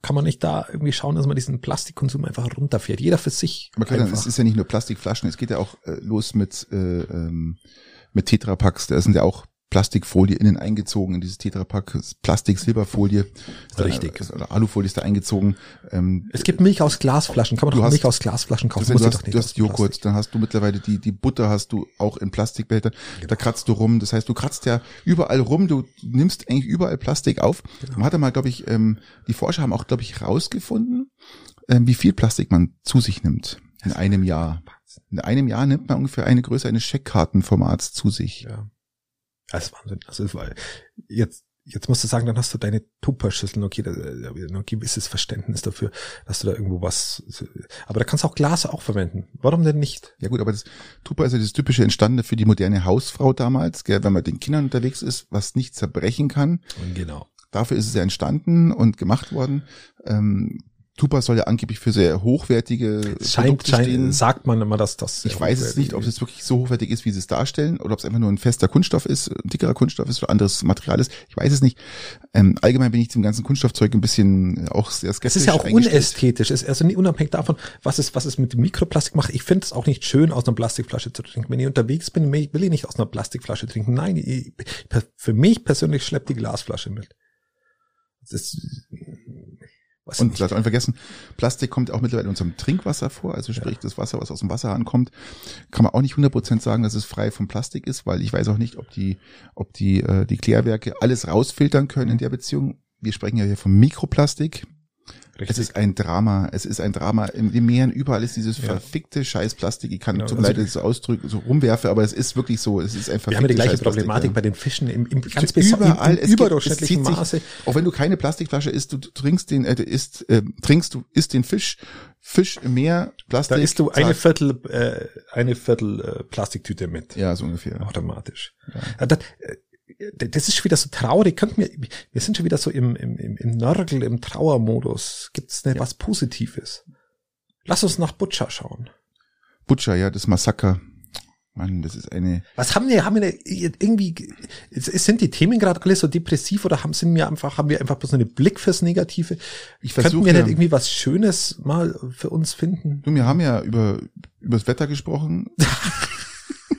Kann man nicht da irgendwie schauen, dass man diesen Plastikkonsum einfach runterfährt? Jeder für sich. Aber einfach. es ist ja nicht nur Plastikflaschen, es geht ja auch äh, los mit, äh, ähm, mit Tetrapacks. Da sind ja auch Plastikfolie innen eingezogen in dieses Tetrapack. Das ist Plastik, Silberfolie. Ist da- Richtig. Oder Alufolie ist da eingezogen. Ähm, es gibt Milch aus Glasflaschen. Kann man Du doch hast- Milch aus Glasflaschen kaufen? Christian, Muss du hast, doch nicht du hast Joghurt, Plastik. dann hast du mittlerweile die, die Butter hast du auch in Plastikbehältern. Genau. Da kratzt du rum. Das heißt, du kratzt ja überall rum. Du nimmst eigentlich überall Plastik auf. Genau. Man hatte mal, glaube ich, ähm, die Forscher haben auch, glaube ich, rausgefunden, ähm, wie viel Plastik man zu sich nimmt in einem Jahr. In einem Jahr nimmt man ungefähr eine Größe eines Scheckkartenformats zu sich. Ja. Das ist Wahnsinn. Das ist, weil jetzt, jetzt musst du sagen, dann hast du deine Tupperschüsseln, okay, da, da ein gewisses Verständnis dafür, dass du da irgendwo was, aber da kannst du auch Glas auch verwenden. Warum denn nicht? Ja gut, aber das Tupper ist ja das typische Entstandene für die moderne Hausfrau damals, gell, wenn man mit den Kindern unterwegs ist, was nicht zerbrechen kann. Genau. Dafür ist es ja entstanden und gemacht worden. Ähm, Tupper soll ja angeblich für sehr hochwertige Es scheint, Produkte scheint, stehen. sagt man immer, dass das. Ich weiß es nicht, ob es wirklich so hochwertig ist, wie sie es darstellen, oder ob es einfach nur ein fester Kunststoff ist, ein dickerer Kunststoff ist oder anderes Material ist. Ich weiß es nicht. Ähm, allgemein bin ich zum ganzen Kunststoffzeug ein bisschen auch sehr Es skeptisch. ist ja auch unästhetisch. Es ist also nie unabhängig davon, was es, was es mit dem Mikroplastik macht. Ich finde es auch nicht schön, aus einer Plastikflasche zu trinken. Wenn ich unterwegs bin, will ich nicht aus einer Plastikflasche trinken. Nein, ich, für mich persönlich schleppt die Glasflasche mit. Das ist, Was und darf man vergessen, Plastik kommt auch mittlerweile in unserem Trinkwasser vor, also sprich ja. das Wasser, was aus dem Wasser ankommt, kann man auch nicht 100% sagen, dass es frei von Plastik ist, weil ich weiß auch nicht, ob die, ob die, äh, die Klärwerke alles rausfiltern können in der Beziehung. Wir sprechen ja hier vom Mikroplastik. Richtig. Es ist ein Drama. Es ist ein Drama. In den Meeren überall ist dieses ja. verfickte Scheißplastik. Ich kann genau. zum also Leid so ausdrücken, so rumwerfe, aber es ist wirklich so. Es ist einfach. Wir haben die gleiche Problematik ja. bei den Fischen im, im ganz überall im, im überdurchschnittlichen Maße. auch wenn du keine Plastikflasche isst, du trinkst den, äh, isst, äh, trinkst du isst den Fisch. Fisch mehr Plastik. Da isst du eine Viertel, äh, eine Viertel äh, Plastiktüte mit. Ja, so ungefähr. Automatisch. Ja. Das, äh, das ist schon wieder so traurig. Könnt mir, wir sind schon wieder so im, im, im Nörgel, im Trauermodus. Gibt es ja. was Positives? Lass uns nach Butcher schauen. Butcher, ja, das Massaker. Mann, das ist eine. Was haben wir, haben wir irgendwie, sind die Themen gerade alle so depressiv oder haben, sind wir einfach, haben wir einfach bloß einen Blick fürs Negative? Ich versuche. Könnten wir ja, nicht irgendwie was Schönes mal für uns finden? Du, wir haben ja über, über das Wetter gesprochen. [laughs]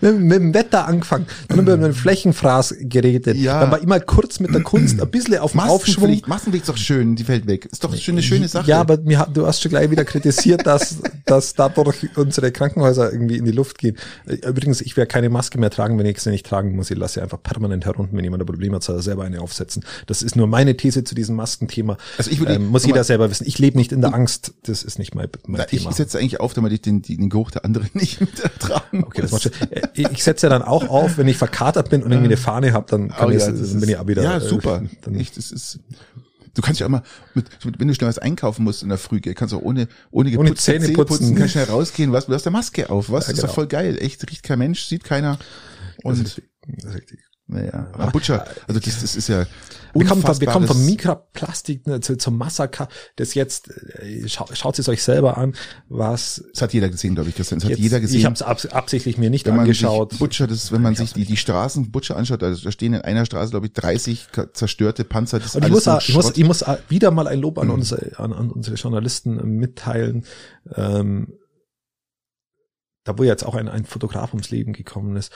mit, mit dem Wetter angefangen, dann haben wir mit dem Flächenfraß geredet. Ja. Dann war immer kurz mit der Kunst ein bisschen auf dem Aufschwung. Massenpflicht ist doch schön, die fällt weg. Ist doch eine schöne Sache. Ja, aber mir, du hast schon gleich wieder kritisiert, dass, [laughs] dass dadurch unsere Krankenhäuser irgendwie in die Luft gehen. Übrigens, ich werde keine Maske mehr tragen, wenn ich sie nicht tragen muss. Ich lasse sie einfach permanent herunter, wenn jemand ein Problem hat, soll er selber eine aufsetzen. Das ist nur meine These zu diesem Maskenthema. Also ich würde, ähm, muss jeder selber wissen. Ich lebe nicht in der Angst. Das ist nicht mein, mein na, Thema. Ich setze eigentlich auf, damit ich den, den Geruch der anderen [laughs] nicht ertragen Okay, das macht schon. Ich setze ja dann auch auf, wenn ich verkatert bin und irgendwie eine Fahne habe, dann kann oh, ich, dann bin ich auch wieder. Ja, äh, super. Äh, dann Echt, das ist, Du kannst ja mal, mit, wenn du schnell was einkaufen musst in der Früh, kannst du auch ohne, ohne geputzt, ohne Zähne putzen, putzen, kannst schnell rausgehen, was, du hast der Maske auf, was, ja, das genau. ist doch genau. voll geil, echt, riecht kein Mensch, sieht keiner. Und, das ist, das ist richtig. Naja, aber Butcher, also das, das ist ja wir kommen, von, wir kommen vom Mikroplastik ne, zu, zum Massaker, das jetzt, äh, scha schaut es euch selber an, was... Das hat jeder gesehen, glaube ich, Christian, das hat jeder gesehen. Ich habe es abs absichtlich mir nicht wenn angeschaut. Sich Butcher, das, wenn man sich die, die Straßen Butcher anschaut, also da stehen in einer Straße, glaube ich, 30 zerstörte Panzer. Das Und ich muss, ich, muss, ich muss wieder mal ein Lob an, mhm. unsere, an, an unsere Journalisten mitteilen. Ähm, da wo jetzt auch ein, ein Fotograf ums Leben gekommen ist,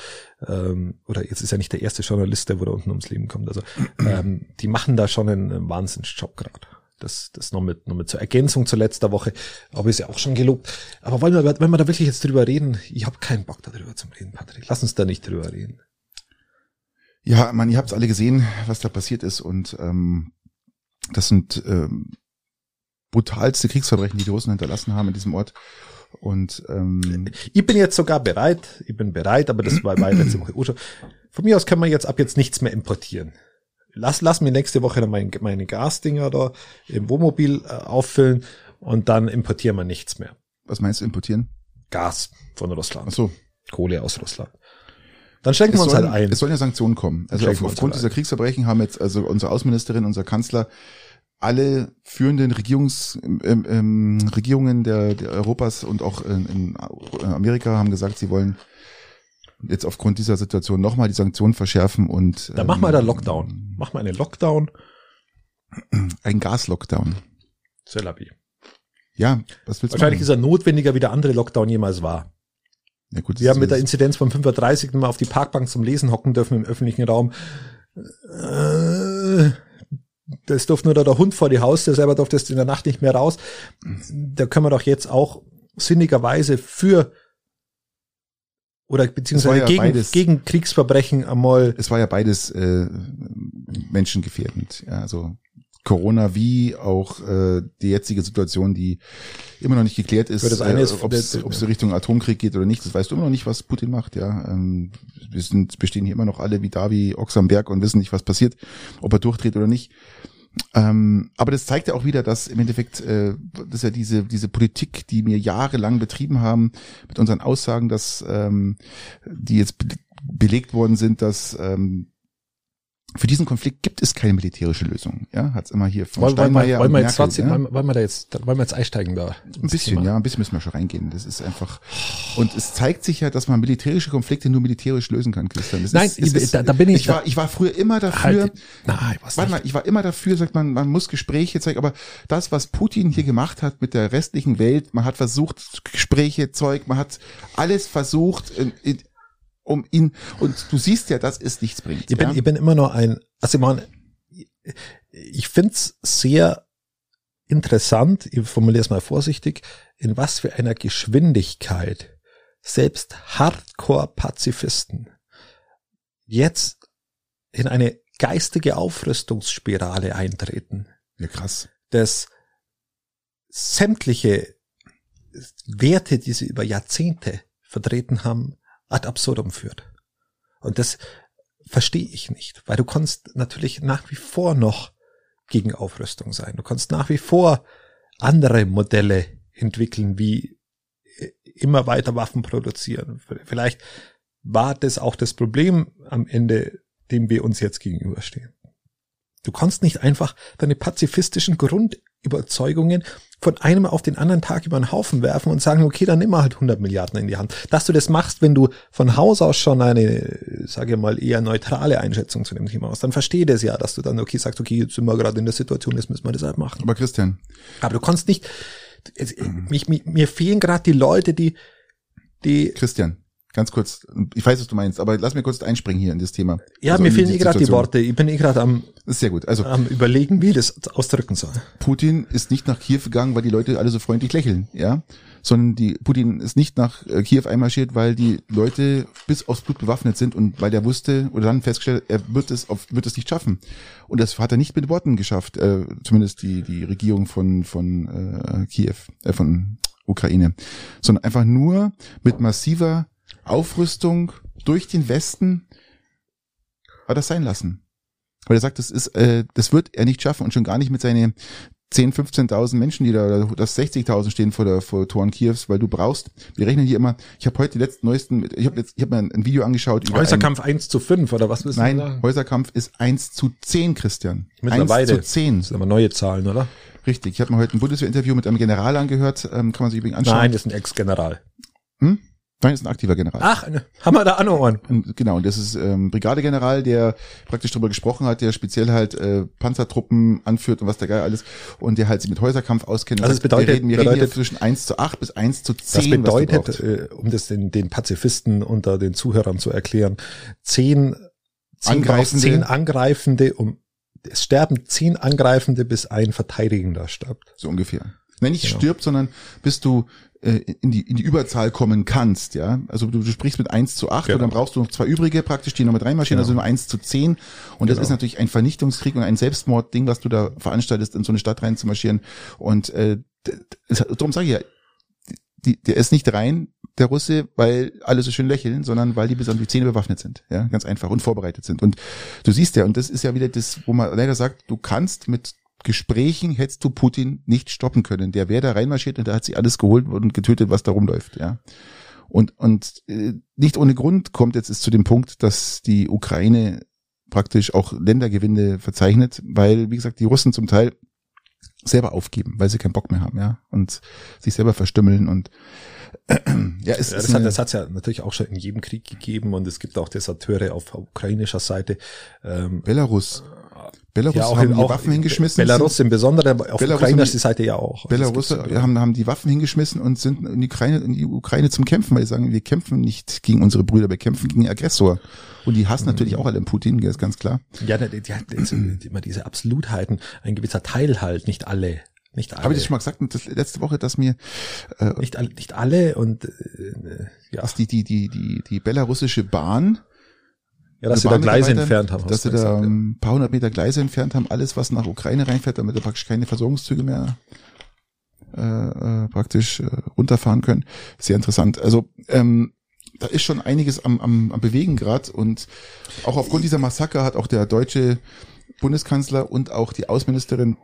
ähm, oder jetzt ist ja nicht der erste Journalist, der wo da unten ums Leben kommt. Also ähm, die machen da schon einen Wahnsinnsjob gerade. Das, das noch mit, noch mit zur Ergänzung zu letzter Woche, aber ist ja auch schon gelobt. Aber wollen wir, wollen wir da wirklich jetzt drüber reden? Ich habe keinen Bock darüber zum Reden, Patrick. Lass uns da nicht drüber reden. Ja, man, ihr habt alle gesehen, was da passiert ist und ähm, das sind ähm, brutalste Kriegsverbrechen, die die Russen hinterlassen haben in diesem Ort. Und ähm, ich bin jetzt sogar bereit, ich bin bereit, aber das war, war letzte Woche schon. Von mir aus können wir jetzt ab jetzt nichts mehr importieren. Lass, lass mir nächste Woche dann mein, meine Gasdinger da im Wohnmobil äh, auffüllen und dann importieren wir nichts mehr. Was meinst du importieren? Gas von Russland. Ach so. Kohle aus Russland. Dann schenken es wir uns sollen, halt ein. Es sollen ja Sanktionen kommen. Also auf, aufgrund halt dieser Kriegsverbrechen haben jetzt also unsere Außenministerin, unser Kanzler alle führenden Regierungs, ähm, ähm, Regierungen der, der Europas und auch in, in Amerika haben gesagt, sie wollen jetzt aufgrund dieser Situation nochmal die Sanktionen verschärfen und. Dann ähm, mach mal da Lockdown. Mach mal einen Lockdown. Ein Gas-Lockdown. Selabi. Ja, was willst du Wahrscheinlich ist er notwendiger, wie der andere Lockdown jemals war. Ja, gut, Wir haben mit der Inzidenz von 35 mal auf die Parkbank zum Lesen hocken dürfen im öffentlichen Raum. Äh, das durfte nur da der Hund vor die Haus, der selber durfte in der Nacht nicht mehr raus. Da können wir doch jetzt auch sinnigerweise für oder beziehungsweise ja gegen, beides, gegen Kriegsverbrechen einmal. Es war ja beides äh, menschengefährdend. Ja, also Corona wie auch äh, die jetzige Situation, die immer noch nicht geklärt ist, das eine ist äh, ob es Richtung Atomkrieg geht oder nicht. Das weißt du immer noch nicht, was Putin macht. Ja, ähm, wir sind bestehen hier immer noch alle wie Davi Ochs am Berg und wissen nicht, was passiert, ob er durchdreht oder nicht. Ähm, aber das zeigt ja auch wieder, dass im Endeffekt, äh, dass ja diese diese Politik, die wir jahrelang betrieben haben, mit unseren Aussagen, dass ähm, die jetzt belegt worden sind, dass ähm, für diesen Konflikt gibt es keine militärische Lösung. Ja, hat's immer hier von wollen, Steinmeier wollen wir, jetzt Merkel, trotzdem, ja? wollen wir da jetzt, wollen wir jetzt einsteigen da? Ein bisschen, Thema. ja, ein bisschen müssen wir schon reingehen. Das ist einfach, und es zeigt sich ja, dass man militärische Konflikte nur militärisch lösen kann, Christian. Das Nein, ist, ich, ist, da, da, bin ich. Ich war, ich war früher immer dafür. Halt, nein, was warte mal, ich war immer dafür, sagt man, man muss Gespräche zeigen, aber das, was Putin hier gemacht hat mit der restlichen Welt, man hat versucht, Gespräche, Zeug, man hat alles versucht, in, in, um ihn, und du siehst ja, dass es nichts bringt. Ich bin, ja? ich bin immer noch ein, also ich meine, ich find's sehr interessant, ich formuliere es mal vorsichtig, in was für einer Geschwindigkeit selbst Hardcore-Pazifisten jetzt in eine geistige Aufrüstungsspirale eintreten. Ja, krass. Dass sämtliche Werte, die sie über Jahrzehnte vertreten haben, ad absurdum führt. Und das verstehe ich nicht, weil du kannst natürlich nach wie vor noch gegen Aufrüstung sein. Du kannst nach wie vor andere Modelle entwickeln, wie äh, immer weiter Waffen produzieren. Vielleicht war das auch das Problem am Ende, dem wir uns jetzt gegenüberstehen. Du kannst nicht einfach deine pazifistischen Grundüberzeugungen von einem auf den anderen Tag über den Haufen werfen und sagen, okay, dann nimm mal halt 100 Milliarden in die Hand. Dass du das machst, wenn du von Haus aus schon eine, sage ich mal, eher neutrale Einschätzung zu dem Thema hast, dann verstehe das ja, dass du dann, okay, sagst, okay, jetzt sind wir gerade in der Situation, jetzt müssen wir das halt machen. Aber Christian. Aber du kannst nicht, mich, mich, mir fehlen gerade die Leute, die, die. Christian, ganz kurz, ich weiß, was du meinst, aber lass mir kurz einspringen hier in das Thema. Ja, also mir fehlen eh gerade die Worte. Ich bin eh gerade am, ist sehr gut. Also, am überlegen, wie ich das ausdrücken soll. Putin ist nicht nach Kiew gegangen, weil die Leute alle so freundlich lächeln, ja, sondern die Putin ist nicht nach äh, Kiew einmarschiert, weil die Leute bis aufs Blut bewaffnet sind und weil er wusste oder dann festgestellt, er wird es auf, wird es nicht schaffen. Und das hat er nicht mit Worten geschafft, äh, zumindest die die Regierung von von äh, Kiew, äh, von Ukraine, sondern einfach nur mit massiver Aufrüstung durch den Westen hat er sein lassen. Weil er sagt, das ist, äh, das wird er nicht schaffen und schon gar nicht mit seinen 10, 15.000 Menschen, die da, oder das 60.000 stehen vor der vor Toren Kiews, weil du brauchst, wir rechnen hier immer, ich habe heute die letzten neuesten, ich habe jetzt, ich habe mir ein Video angeschaut über Häuserkampf ein, 1 zu 5 oder was wissen Nein, Häuserkampf ist 1 zu 10, Christian. Mittlerweile. 1 zu 10. Das sind aber neue Zahlen, oder? Richtig. Ich habe mir heute ein Bundeswehrinterview mit einem General angehört, ähm, kann man sich übrigens anschauen. Nein, das ist ein Ex-General. Hm? Nein, ist ein aktiver General. Ach, haben wir da Anohren. Genau, und das ist ähm, Brigadegeneral, der praktisch darüber gesprochen hat, der speziell halt äh, Panzertruppen anführt und was der Geil alles und der halt sich mit Häuserkampf auskennt. Also das bedeutet, wir reden, wir bedeutet, reden zwischen 1 zu 8 bis 1 zu 10. Das bedeutet, äh, um das den, den Pazifisten unter den Zuhörern zu erklären, zehn, zehn Angreifende, zehn Angreifende, um es sterben zehn Angreifende, bis ein Verteidigender stirbt. So ungefähr. Nein, nicht genau. stirbt, sondern bis du in die, in die Überzahl kommen kannst, ja. Also du, du sprichst mit eins zu acht genau. und dann brauchst du noch zwei übrige praktisch, die noch mit reinmarschieren, genau. also nur eins zu zehn. Und das genau. ist natürlich ein Vernichtungskrieg und ein Selbstmordding, was du da veranstaltest, in so eine Stadt reinzumarschieren. Und äh, darum sage ich ja, die, der ist nicht rein, der Russe, weil alle so schön lächeln, sondern weil die bis an die Zähne bewaffnet sind. Ja, ganz einfach und vorbereitet sind. Und du siehst ja, und das ist ja wieder das, wo man leider sagt, du kannst mit Gesprächen hättest du Putin nicht stoppen können. Der wäre da reinmarschiert und da hat sich alles geholt und getötet, was da rumläuft, ja. Und, und äh, nicht ohne Grund kommt jetzt es zu dem Punkt, dass die Ukraine praktisch auch Ländergewinne verzeichnet, weil, wie gesagt, die Russen zum Teil selber aufgeben, weil sie keinen Bock mehr haben, ja, und sich selber verstümmeln und [clears throat] ja, es das, hat, das hat's ja natürlich auch schon in jedem Krieg gegeben und es gibt auch Deserteure auf ukrainischer Seite. Ähm, Belarus. Belarus ja, haben die Waffen hingeschmissen. Belarus im Besonderen, auf Belarus ukrainischer Seite ja auch. Belarus haben, haben die Waffen hingeschmissen und sind in die Ukraine, in die Ukraine zum Kämpfen, weil sie sagen, wir kämpfen nicht gegen unsere Brüder, wir kämpfen gegen den Aggressor. Und die hassen mhm. natürlich auch alle Putin, das ist ganz klar. Ja, die, die, die, immer diese Absolutheiten, ein gewisser Teil halt, nicht alle. Nicht alle. Habe ich das schon mal gesagt das, letzte Woche, dass mir äh, nicht, alle, nicht alle und äh, ja. dass die die die die die belarussische Bahn ja, dass sie da Gleise entfernt haben. Dass sie da ein paar hundert Meter Gleise entfernt haben, alles, was nach Ukraine reinfährt, damit da praktisch keine Versorgungszüge mehr äh, äh, praktisch äh, runterfahren können. Sehr interessant. Also ähm, da ist schon einiges am, am, am Bewegen gerade und auch aufgrund dieser Massaker hat auch der deutsche Bundeskanzler und auch die Außenministerin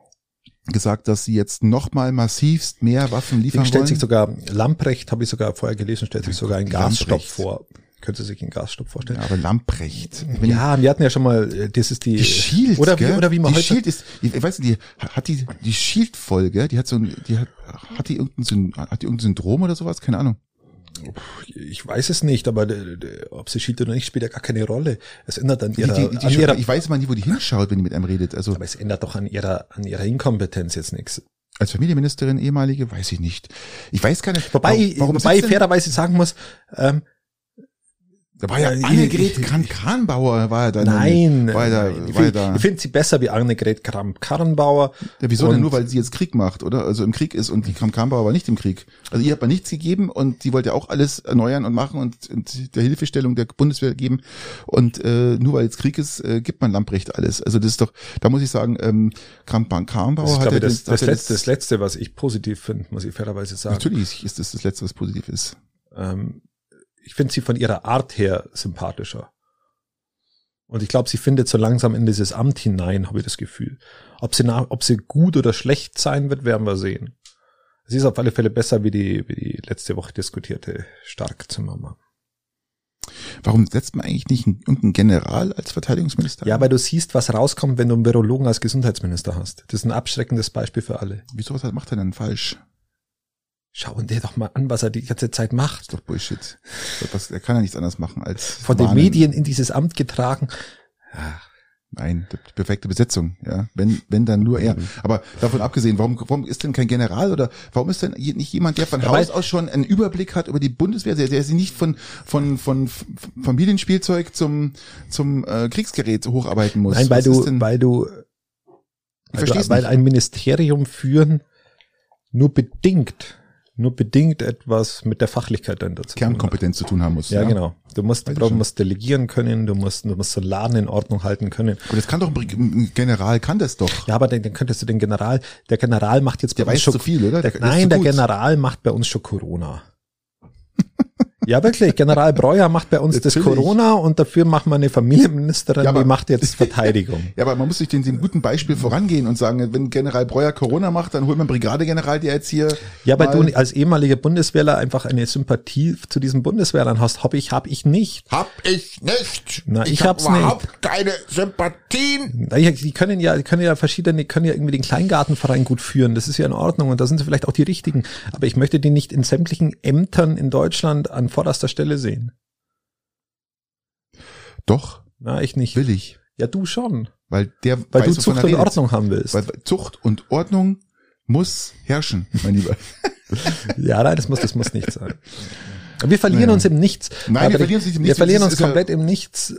gesagt, dass sie jetzt nochmal massivst mehr Waffen liefern Deswegen stellt wollen. sich sogar Lamprecht, habe ich sogar vorher gelesen, stellt sich sogar einen Gasstopp vor könnte sich einen Gasstopp vorstellen. Ja, aber Lamprecht. ja, wir hatten ja schon mal, äh, das ist die, die Shield, oder wie, oder wie man die heute. Shield ist, ich weiß nicht, die, hat die, die Shield-Folge, die hat so ein, die hat, hat die irgendein, hat die irgendein Syndrom oder sowas? Keine Ahnung. Ich weiß es nicht, aber ob sie Shield oder nicht, spielt ja gar keine Rolle. Es ändert an ihrer, die, die, die, an ihrer ich weiß mal nie, wo die hinschaut, wenn die mit einem redet. Also, aber es ändert doch an ihrer, an ihrer Inkompetenz jetzt nichts. Als Familienministerin ehemalige, weiß ich nicht. Ich weiß gar nicht. Wobei, warum wobei fairerweise sagen muss, ähm, Da war ja Annegret Kramp-Karrenbauer, war ja da. Nein, war ja da, ich, war find- da. ich finde sie besser wie Annegret Kramp-Karrenbauer. Ja, wieso denn nur, weil sie jetzt Krieg macht, oder? Also im Krieg ist und die Kramp-Karrenbauer war nicht im Krieg. Also ihr habt mal nichts gegeben und die wollte auch alles erneuern und machen und, und der Hilfestellung der Bundeswehr geben. Und äh, nur weil jetzt Krieg ist, äh, gibt man Lamprecht alles. Also das ist doch, da muss ich sagen, ähm, Kramp-Karrenbauer Das hat glaube ja ich, das, das, ja letzte, das Letzte, was ich positiv finde, muss ich fairerweise sagen. Natürlich ist das das Letzte, was positiv ist. Ähm, ich finde sie von ihrer Art her sympathischer. Und ich glaube, sie findet so langsam in dieses Amt hinein, habe ich das Gefühl. Ob sie, nach, ob sie gut oder schlecht sein wird, werden wir sehen. Sie ist auf alle Fälle besser wie die, wie die letzte Woche diskutierte Stark-Zimmermann. Warum setzt man eigentlich nicht einen, irgendeinen General als Verteidigungsminister? Ja, weil du siehst, was rauskommt, wenn du einen Virologen als Gesundheitsminister hast. Das ist ein abschreckendes Beispiel für alle. Wieso was macht er denn falsch? Schau dir doch mal an, was er die ganze Zeit macht. ist doch Bullshit. Er kann ja nichts anderes machen als Von den. Medien in dieses Amt getragen. Nein, die perfekte Besetzung, ja. Wenn, wenn dann nur Mhm. er. Aber davon abgesehen, warum, warum ist denn kein General oder warum ist denn nicht jemand, der von Ja, Haus aus schon einen Überblick hat über die Bundeswehr, der, der sie nicht von, von, von Familienspielzeug zum, zum äh, Kriegsgerät hocharbeiten muss? Nein, weil Was du, denn- weil du, ich weil, du, weil ein Ministerium führen nur bedingt, nur bedingt etwas mit der Fachlichkeit dann dazu. Kernkompetenz zu tun haben muss. Ja, genau. Du musst, du musst delegieren können, du musst, du musst so Laden in Ordnung halten können. Aber das kann doch ein General kann das doch. Ja, aber dann, dann könntest du den General, der General macht jetzt Der bei uns weiß schon, zu viel, oder? Der, Der- der nein, der. General macht bei uns schon Corona. Ja, wirklich. General Breuer macht bei uns das Natürlich. Corona und dafür machen wir eine Familienministerin, Ja, aber- die macht jetzt [laughs] Verteidigung. Ja, aber man muss sich den, dem guten Beispiel vorangehen und sagen, wenn General Breuer Corona macht, dann holt man Brigadegeneral, der jetzt hier. Ja, weil du als ehemaliger Bundeswehrler einfach eine Sympathie zu diesen Bundeswehrern hast, hab ich, hab ich nicht. Hab ich nicht. Na, ich hab hab's nicht. keine Sympathien. Na, ja, Die können ja, die können ja verschiedene, die können ja irgendwie den Kleingartenverein gut führen. Das ist ja in Ordnung und da sind sie vielleicht auch die richtigen. Aber ich möchte die nicht in sämtlichen Ämtern in Deutschland an vorderster Stelle sehen. Doch, Na, ich nicht. will ich. Ja, du schon. Weil der Weil weiß, du Zucht und. Ordnung haben willst. Weil Zucht und Ordnung muss herrschen, mein Lieber. [laughs] Ja, nein, das muss, das muss nicht sein. Wir verlieren Naja. uns im Nichts. Nein, wir verlieren uns nicht im Wir Nichts. verlieren Das uns ist ja- komplett im Nichts.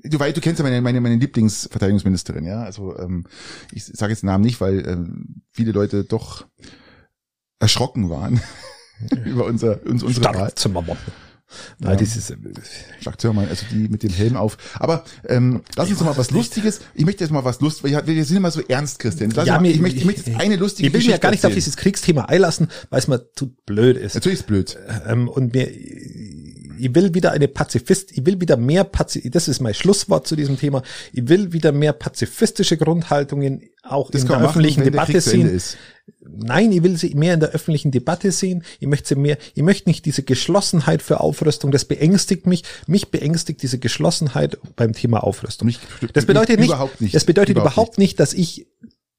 Du weißt, du kennst ja meine, meine, meine Lieblingsverteidigungsministerin, ja. Also ähm, ich sage jetzt den Namen nicht, weil ähm, viele Leute doch erschrocken waren [laughs] über unser, uns, unsere Wahl. Zimmermann. Ja. Nein, das ist, äh, mal, also die mit dem Helm auf. Aber ähm, lass uns doch mal was Lustiges. Ich möchte jetzt mal was Lustiges, weil wir sind immer so ernst, Christian. Lass Ja, mal, mir- ich, möchte, ich möchte jetzt eine lustige ich will mir ja Geschichte gar nicht auf erzählen. dieses Kriegsthema einlassen, weil es mir zu blöd ist. Natürlich ist blöd. Ähm, und mir, ich will wieder eine Pazifist, ich will wieder mehr Pazif, das ist mein Schlusswort zu diesem Thema. Ich will wieder mehr pazifistische Grundhaltungen auch Das in der machen, öffentlichen der Debatte Ende sehen. ist. Nein, ich will sie mehr in der öffentlichen Debatte sehen. Ich möchte sie mehr, ich möchte nicht diese Geschlossenheit für Aufrüstung. Das beängstigt mich. Mich beängstigt diese Geschlossenheit beim Thema Aufrüstung. Mich- Das bedeutet nicht, überhaupt nicht. das bedeutet Überhaupt überhaupt, nicht, dass ich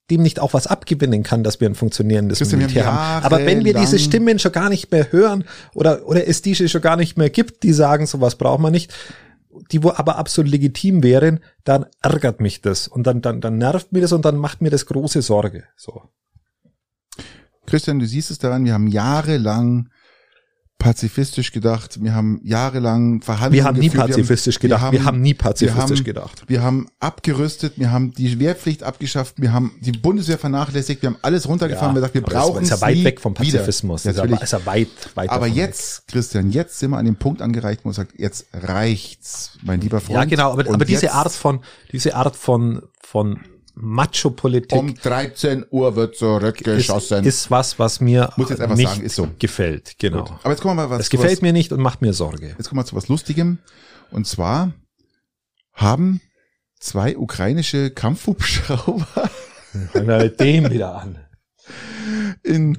dem nicht auch was abgewinnen kann, dass wir ein funktionierendes Christian, Militär haben. Aber wenn wir diese Stimmen schon gar nicht mehr hören oder, oder es diese schon gar nicht mehr gibt, die sagen, sowas braucht man nicht, die wo aber absolut legitim wären, dann ärgert mich das und dann, dann, dann nervt mir das und dann macht mir das große Sorge. So. Christian, du siehst es daran, wir haben jahrelang pazifistisch gedacht, wir haben jahrelang Verhandlungen Wir haben nie geführt, pazifistisch gedacht. Wir haben nie pazifistisch wir haben, gedacht. Wir haben abgerüstet, wir haben die Wehrpflicht abgeschafft, wir haben die Bundeswehr vernachlässigt, wir haben alles runtergefahren, wir haben gesagt, wir aber das brauchen ist ja es weit weg vom wieder. Pazifismus. Ja, Natürlich. ist ja weit, weit Aber davon weg. jetzt, Christian, jetzt sind wir an dem Punkt angereicht, wo man sagt, jetzt reicht's, mein lieber Freund. Ja, genau, aber, aber diese jetzt Art von, diese Art von, von Macho-Politik Um 13 Uhr wird ist, zurückgeschossen. ist was, was mir Muss jetzt einfach nicht sagen, ist so. gefällt. Genau. aber jetzt kommen wir mal was. Zu gefällt was, mir nicht und macht mir Sorge. Jetzt kommen wir zu was Lustigem. Und zwar haben zwei ukrainische Kampfhubschrauber [laughs] Fangen wir mit dem wieder an. in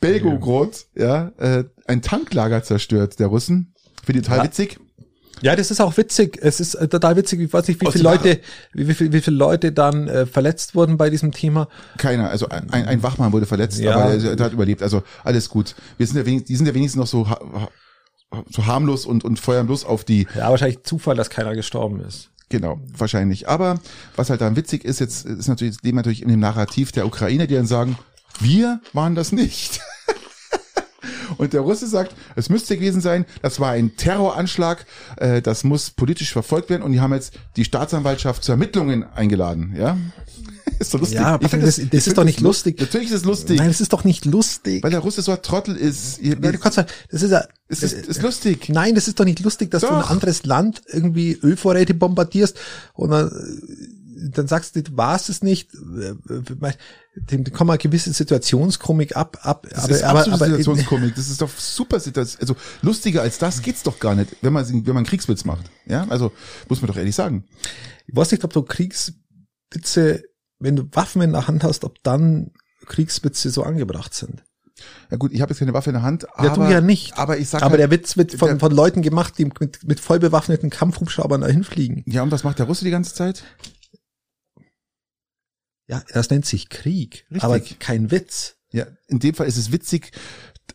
Belgorod ja, äh, ein Tanklager zerstört, der Russen. Finde ich total Ja. witzig. Ja, das ist auch witzig. Es ist äh, total witzig. Ich weiß nicht, wie Aus viele dem Leute, wie, viel, wie viele Leute dann äh, verletzt wurden bei diesem Thema. Keiner, also ein, ein Wachmann wurde verletzt, Ja. aber er, er hat überlebt. Also alles gut. Wir sind ja wenigstens, die sind ja wenigstens noch so, so harmlos und, und feuern bloß auf die Ja, wahrscheinlich Zufall, dass keiner gestorben ist. Genau, wahrscheinlich. Aber was halt daran witzig ist, jetzt ist natürlich, wir natürlich in dem Narrativ der Ukraine, die dann sagen, wir waren das nicht. [laughs] Und der Russe sagt, es müsste gewesen sein, das war ein Terroranschlag, äh, das muss politisch verfolgt werden und die haben jetzt die Staatsanwaltschaft zu Ermittlungen eingeladen, ja? [laughs] ist doch lustig. Ja, aber das, das, das ist doch nicht lustig. Natürlich ist es lustig. Nein, es ist doch nicht lustig. Weil der Russe so ein Trottel ist. Ja, du kannst sagen, das ist ja, es ist, ist lustig. Nein, das ist doch nicht lustig, dass doch. du ein anderes Land irgendwie Ölvorräte bombardierst und dann, dann sagst du, war es nicht. Dem kommt mal gewisse Situationskomik ab, ab. Das aber, ist aber, aber, Situationskomik. Das ist doch [laughs] super Situation. Also lustiger als das geht's doch gar nicht, wenn man wenn man Kriegswitz macht. Ja, also muss man doch ehrlich sagen. Ich weiß nicht, ob du Kriegswitze wenn du Waffen in der Hand hast, ob dann Kriegswitze so angebracht sind. Ja gut, ich habe jetzt keine Waffe in der Hand, aber, ja, du ja nicht. aber ich sag Aber halt, der Witz wird von, der, von Leuten gemacht, die mit, mit voll bewaffneten Kampfhubschraubern dahin fliegen. Ja, und was macht der Russe die ganze Zeit? Ja, das nennt sich Krieg, Richtig. aber kein Witz. Ja, in dem Fall ist es witzig,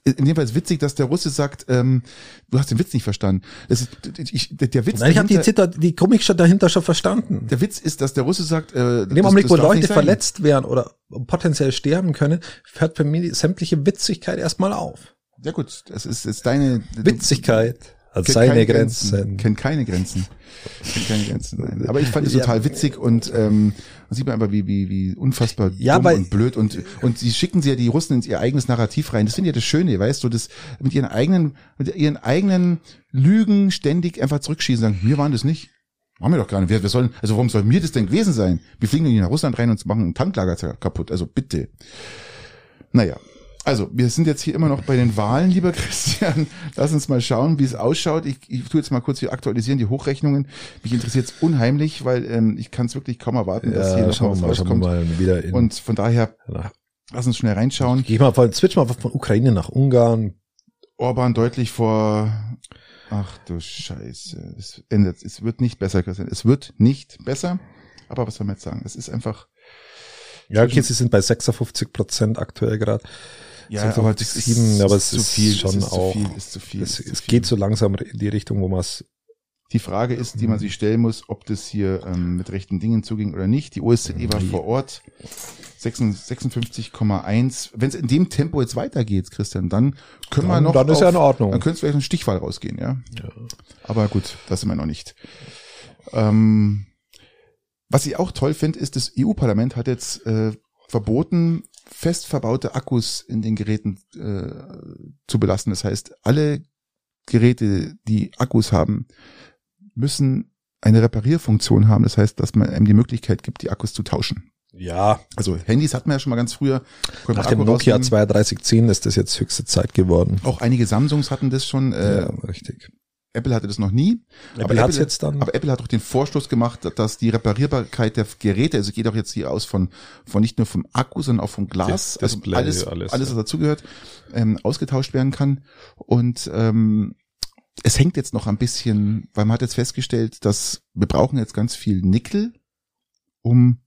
in dem Fall ist witzig, dass der Russe sagt, ähm, du hast den Witz nicht verstanden. Das ist, ich, der Witz Nein, ich habe die Zitter, die Comic schon dahinter schon verstanden. Der Witz ist, dass der Russe sagt, äh, in dem Augenblick, wo Leute verletzt werden oder potenziell sterben können, hört für mich sämtliche Witzigkeit erstmal auf. Ja gut, das ist, ist deine Witzigkeit. Hat seine Grenzen. Grenzen. Kennt keine Grenzen. Kennt keine Grenzen. Nein. Aber ich fand es total witzig und ähm, sieht man einfach, wie, wie, wie unfassbar ja, dumm und blöd und, und sie schicken sie ja die Russen ins ihr eigenes Narrativ rein. Das finde ich ja das Schöne, weißt du, das mit ihren eigenen, mit ihren eigenen Lügen ständig einfach zurückschießen sagen, wir waren das nicht. Haben wir doch gar nicht. Wir, wir sollen, also warum soll mir das denn gewesen sein? Wir fliegen nicht nach Russland rein und machen ein Tanklager kaputt. Also bitte. Naja, also, wir sind jetzt hier immer noch bei den Wahlen, lieber Christian. Lass uns mal schauen, wie es ausschaut. Ich, ich tue jetzt mal kurz hier aktualisieren, die Hochrechnungen. Mich interessiert es unheimlich, weil ähm, ich kann es wirklich kaum erwarten, dass ja, hier noch was mal, rauskommt. Mal wieder in, Und von daher, nach, lass uns schnell reinschauen. Geh mal von, switch mal von Ukraine nach Ungarn. Orban deutlich vor Ach du Scheiße. Es ändert, es wird nicht besser, Christian. Es wird nicht besser. Aber was soll man jetzt sagen? Es ist einfach. Ja, okay, sie sind bei 56 Prozent aktuell gerade. Ja, aber das ist, sieben, aber es ist, viel, schon ist auch. Zu viel, ist zu viel, es, ist es viel. geht so langsam in die Richtung, wo man es. Die Frage ist, die man sich stellen muss, ob das hier ähm, mit rechten Dingen zuging oder nicht. Die OSZE war vor Ort 56,1. Wenn es in dem Tempo jetzt weitergeht, Christian, dann können dann, wir noch. Dann ist auf, ja in Ordnung. Dann könnte es vielleicht ein Stichwahl rausgehen, ja? ja. Aber gut, das sind wir noch nicht. Ähm, was ich auch toll finde, ist, das EU-Parlament hat jetzt äh, verboten, fest verbaute Akkus in den Geräten äh, zu belassen. Das heißt, alle Geräte, die Akkus haben, müssen eine Reparierfunktion haben. Das heißt, dass man einem die Möglichkeit gibt, die Akkus zu tauschen. Ja. Also Handys hatten wir ja schon mal ganz früher. Nach dem Nokia 3210 ist das jetzt höchste Zeit geworden. Auch einige Samsungs hatten das schon. Äh, ja, richtig. Apple hatte das noch nie. Apple aber Apple, jetzt dann. Aber Apple hat doch den Vorstoß gemacht, dass die Reparierbarkeit der Geräte, also geht auch jetzt hier aus von, von nicht nur vom Akku, sondern auch vom Glas, also alles, alles, alles, was dazugehört, ähm, ausgetauscht werden kann. Und ähm, es hängt jetzt noch ein bisschen, weil man hat jetzt festgestellt, dass wir brauchen jetzt ganz viel Nickel, um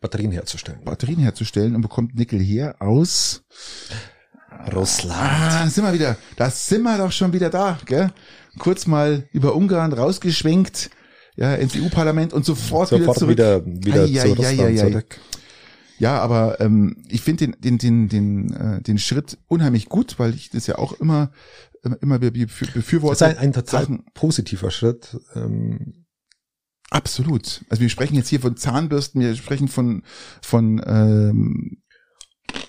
Batterien herzustellen. Batterien herzustellen und bekommt Nickel her aus Russland. Ah, sind wir wieder. Da sind wir doch schon wieder da, gell? Kurz mal über Ungarn rausgeschwenkt, ja, ins EU-Parlament und sofort, sofort wieder zurück. Wieder, wieder ai, zu Russland ai, ai, zurück. Ja, aber ähm, ich finde den, den, den, den, äh, den Schritt unheimlich gut, weil ich das ja auch immer, immer befürworte. Das ist ein, ein total Sachen. positiver Schritt. Ähm, Absolut. Also wir sprechen jetzt hier von Zahnbürsten, wir sprechen von von ähm,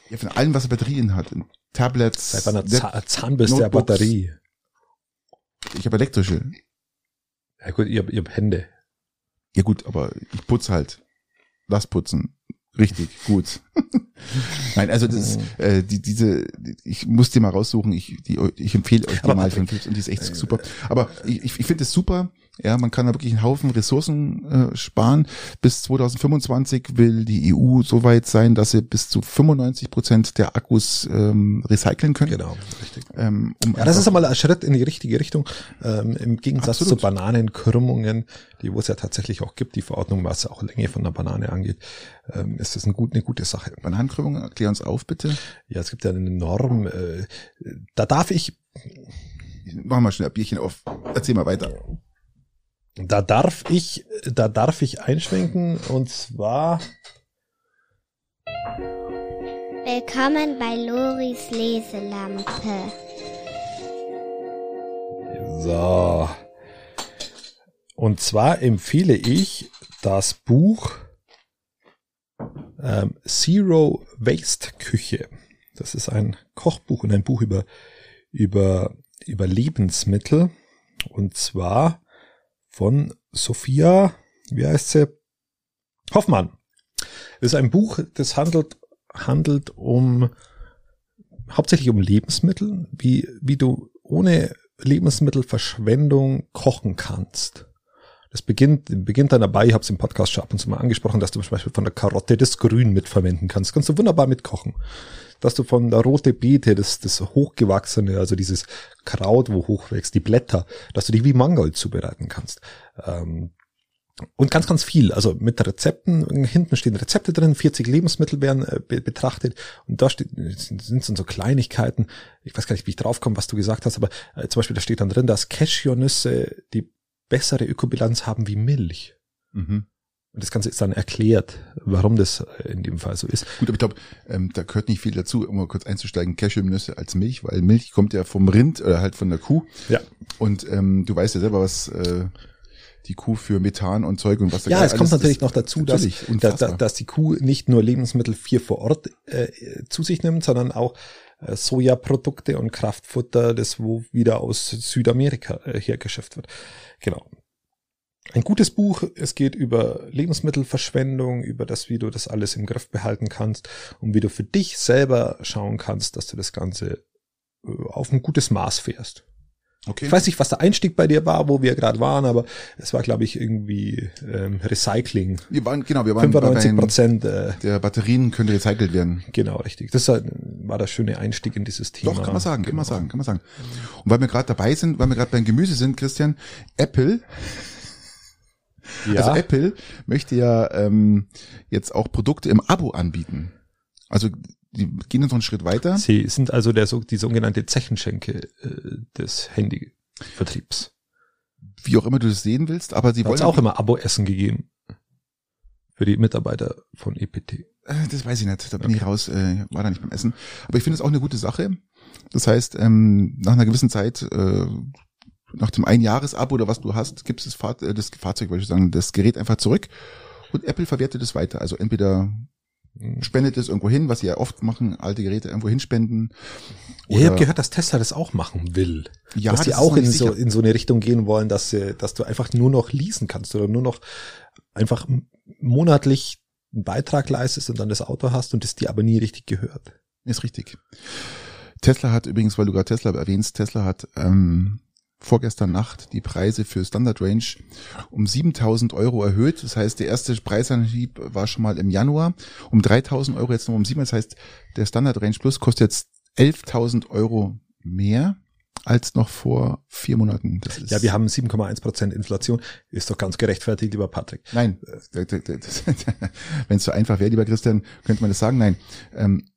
ja, von allem, was Batterien hat. Tablets. Bei einer Zahn Zahnbürste der Batterie. Ich habe elektrische. Ja gut, ihr, habt Hände. Ja gut, aber ich putze halt. Lass putzen. Richtig, gut. [laughs] Nein, also das, mhm. äh, die, diese, ich muss dir mal raussuchen, ich, die, ich empfehle euch die aber mal für und die ist echt super. Aber ich, ich finde es super, ja, man kann da wirklich einen Haufen Ressourcen äh, sparen. Bis 2025 will die EU so weit sein, dass sie bis zu 95 Prozent der Akkus ähm, recyceln können. Genau, richtig. Ähm, um ja, das ist einmal ein Schritt in die richtige Richtung. Ähm, Im Gegensatz absolut. zu Bananenkrümmungen, die wo es ja tatsächlich auch gibt, die Verordnung, was auch Länge von der Banane angeht, ähm, ist das eine, gut, eine gute Sache. Bananenkrümmungen, erklär uns auf, bitte. Ja, es gibt ja eine Norm. Äh, da darf ich. Machen wir schnell ein Bierchen auf. Erzähl mal weiter. Da darf ich, da darf ich einschwenken und zwar Willkommen bei Loris Leselampe. So. Und zwar empfehle ich das Buch ähm, Zero Waste Küche. Das ist ein Kochbuch und ein Buch über, über, über Lebensmittel. Und zwar von Sophia, wie heißt sie? Hoffmann. Das ist ein Buch, das handelt, handelt um, hauptsächlich um Lebensmittel, wie, wie du ohne Lebensmittelverschwendung kochen kannst. Das beginnt, beginnt dann dabei, ich habe es im Podcast schon ab und zu mal angesprochen, dass du zum Beispiel von der Karotte das Grün mitverwenden kannst. Das kannst du wunderbar mitkochen. Dass du von der rote Beete, das, das hochgewachsene, also dieses Kraut, wo hochwächst, die Blätter, dass du die wie Mangold zubereiten kannst. Ähm, und ganz, ganz viel. Also mit Rezepten, hinten stehen Rezepte drin, 40 Lebensmittel werden äh, be betrachtet und da steht, sind so Kleinigkeiten. Ich weiß gar nicht, wie ich draufkomme, was du gesagt hast, aber äh, zum Beispiel da steht dann drin, dass Cashewnüsse die bessere Ökobilanz haben wie Milch. Mhm. Und das Ganze ist dann erklärt, warum das äh, in dem Fall so ist. Gut, aber ich glaube, ähm, da gehört nicht viel dazu, um mal kurz einzusteigen, Cashewnüsse als Milch, weil Milch kommt ja vom Rind oder halt von der Kuh. Ja. Und ähm, du weißt ja selber, was äh, die Kuh für Methan und Zeug und was da Ja, es kommt natürlich noch dazu, dass, dass, dass die Kuh nicht nur Lebensmittel vier vor Ort äh, zu sich nimmt, sondern auch äh, Sojaprodukte und Kraftfutter, das wo wieder aus Südamerika äh, hergeschafft wird. Genau. Ein gutes Buch, es geht über Lebensmittelverschwendung, über das, wie du das alles im Griff behalten kannst und wie du für dich selber schauen kannst, dass du das Ganze äh, auf ein gutes Maß fährst. Okay. Ich weiß nicht, was der Einstieg bei dir war, wo wir gerade waren, aber es war, glaube ich, irgendwie ähm, Recycling. Wir waren, genau, wir waren 95 Prozent äh, der Batterien können recycelt werden. Genau, richtig. Das war der schöne Einstieg in dieses Thema. Doch, kann man sagen, genau. kann man genau. sagen, kann man sagen. Und weil wir gerade dabei sind, weil wir gerade beim Gemüse sind, Christian, Apple ja. Also Apple möchte ja ähm, jetzt auch Produkte im Abo anbieten. Also die gehen jetzt noch einen Schritt weiter. Sie sind also der, die sogenannte Zechenschenke äh, des Handyvertriebs. Wie auch immer du das sehen willst, aber sie wollen auch immer Abo-Essen gegeben für die Mitarbeiter von EPT. Äh, das weiß ich nicht, da bin okay. ich raus, äh, war da nicht beim Essen. Aber ich finde es auch eine gute Sache. Das heißt, ähm, nach einer gewissen Zeit, äh, nach dem Einjahresabo oder was du hast, gibt es das, Fahr äh, das Fahrzeug, wollte ich sagen, das Gerät einfach zurück und Apple verwertet es weiter. Also entweder spendet es irgendwo hin, was sie ja oft machen, alte Geräte irgendwo hinspenden. Ja, ich habe gehört, dass Tesla das auch machen will. Ja, dass die auch in so, in so eine Richtung gehen wollen, dass, sie, dass du einfach nur noch leasen kannst oder nur noch einfach monatlich einen Beitrag leistest und dann das Auto hast und es dir aber nie richtig gehört. Ist richtig. Tesla hat übrigens, weil du gerade Tesla erwähnst, Tesla hat ähm, vorgestern Nacht die Preise für Standard Range um 7000 Euro erhöht. Das heißt, der erste Preisanhieb war schon mal im Januar um 3000 Euro, jetzt noch um 7. Das heißt, der Standard Range Plus kostet jetzt 11.000 Euro mehr als noch vor vier Monaten. Das ist ja, wir haben 7,1 Prozent Inflation. Ist doch ganz gerechtfertigt, lieber Patrick. Nein, [laughs] wenn es so einfach wäre, lieber Christian, könnte man das sagen. Nein, ähm,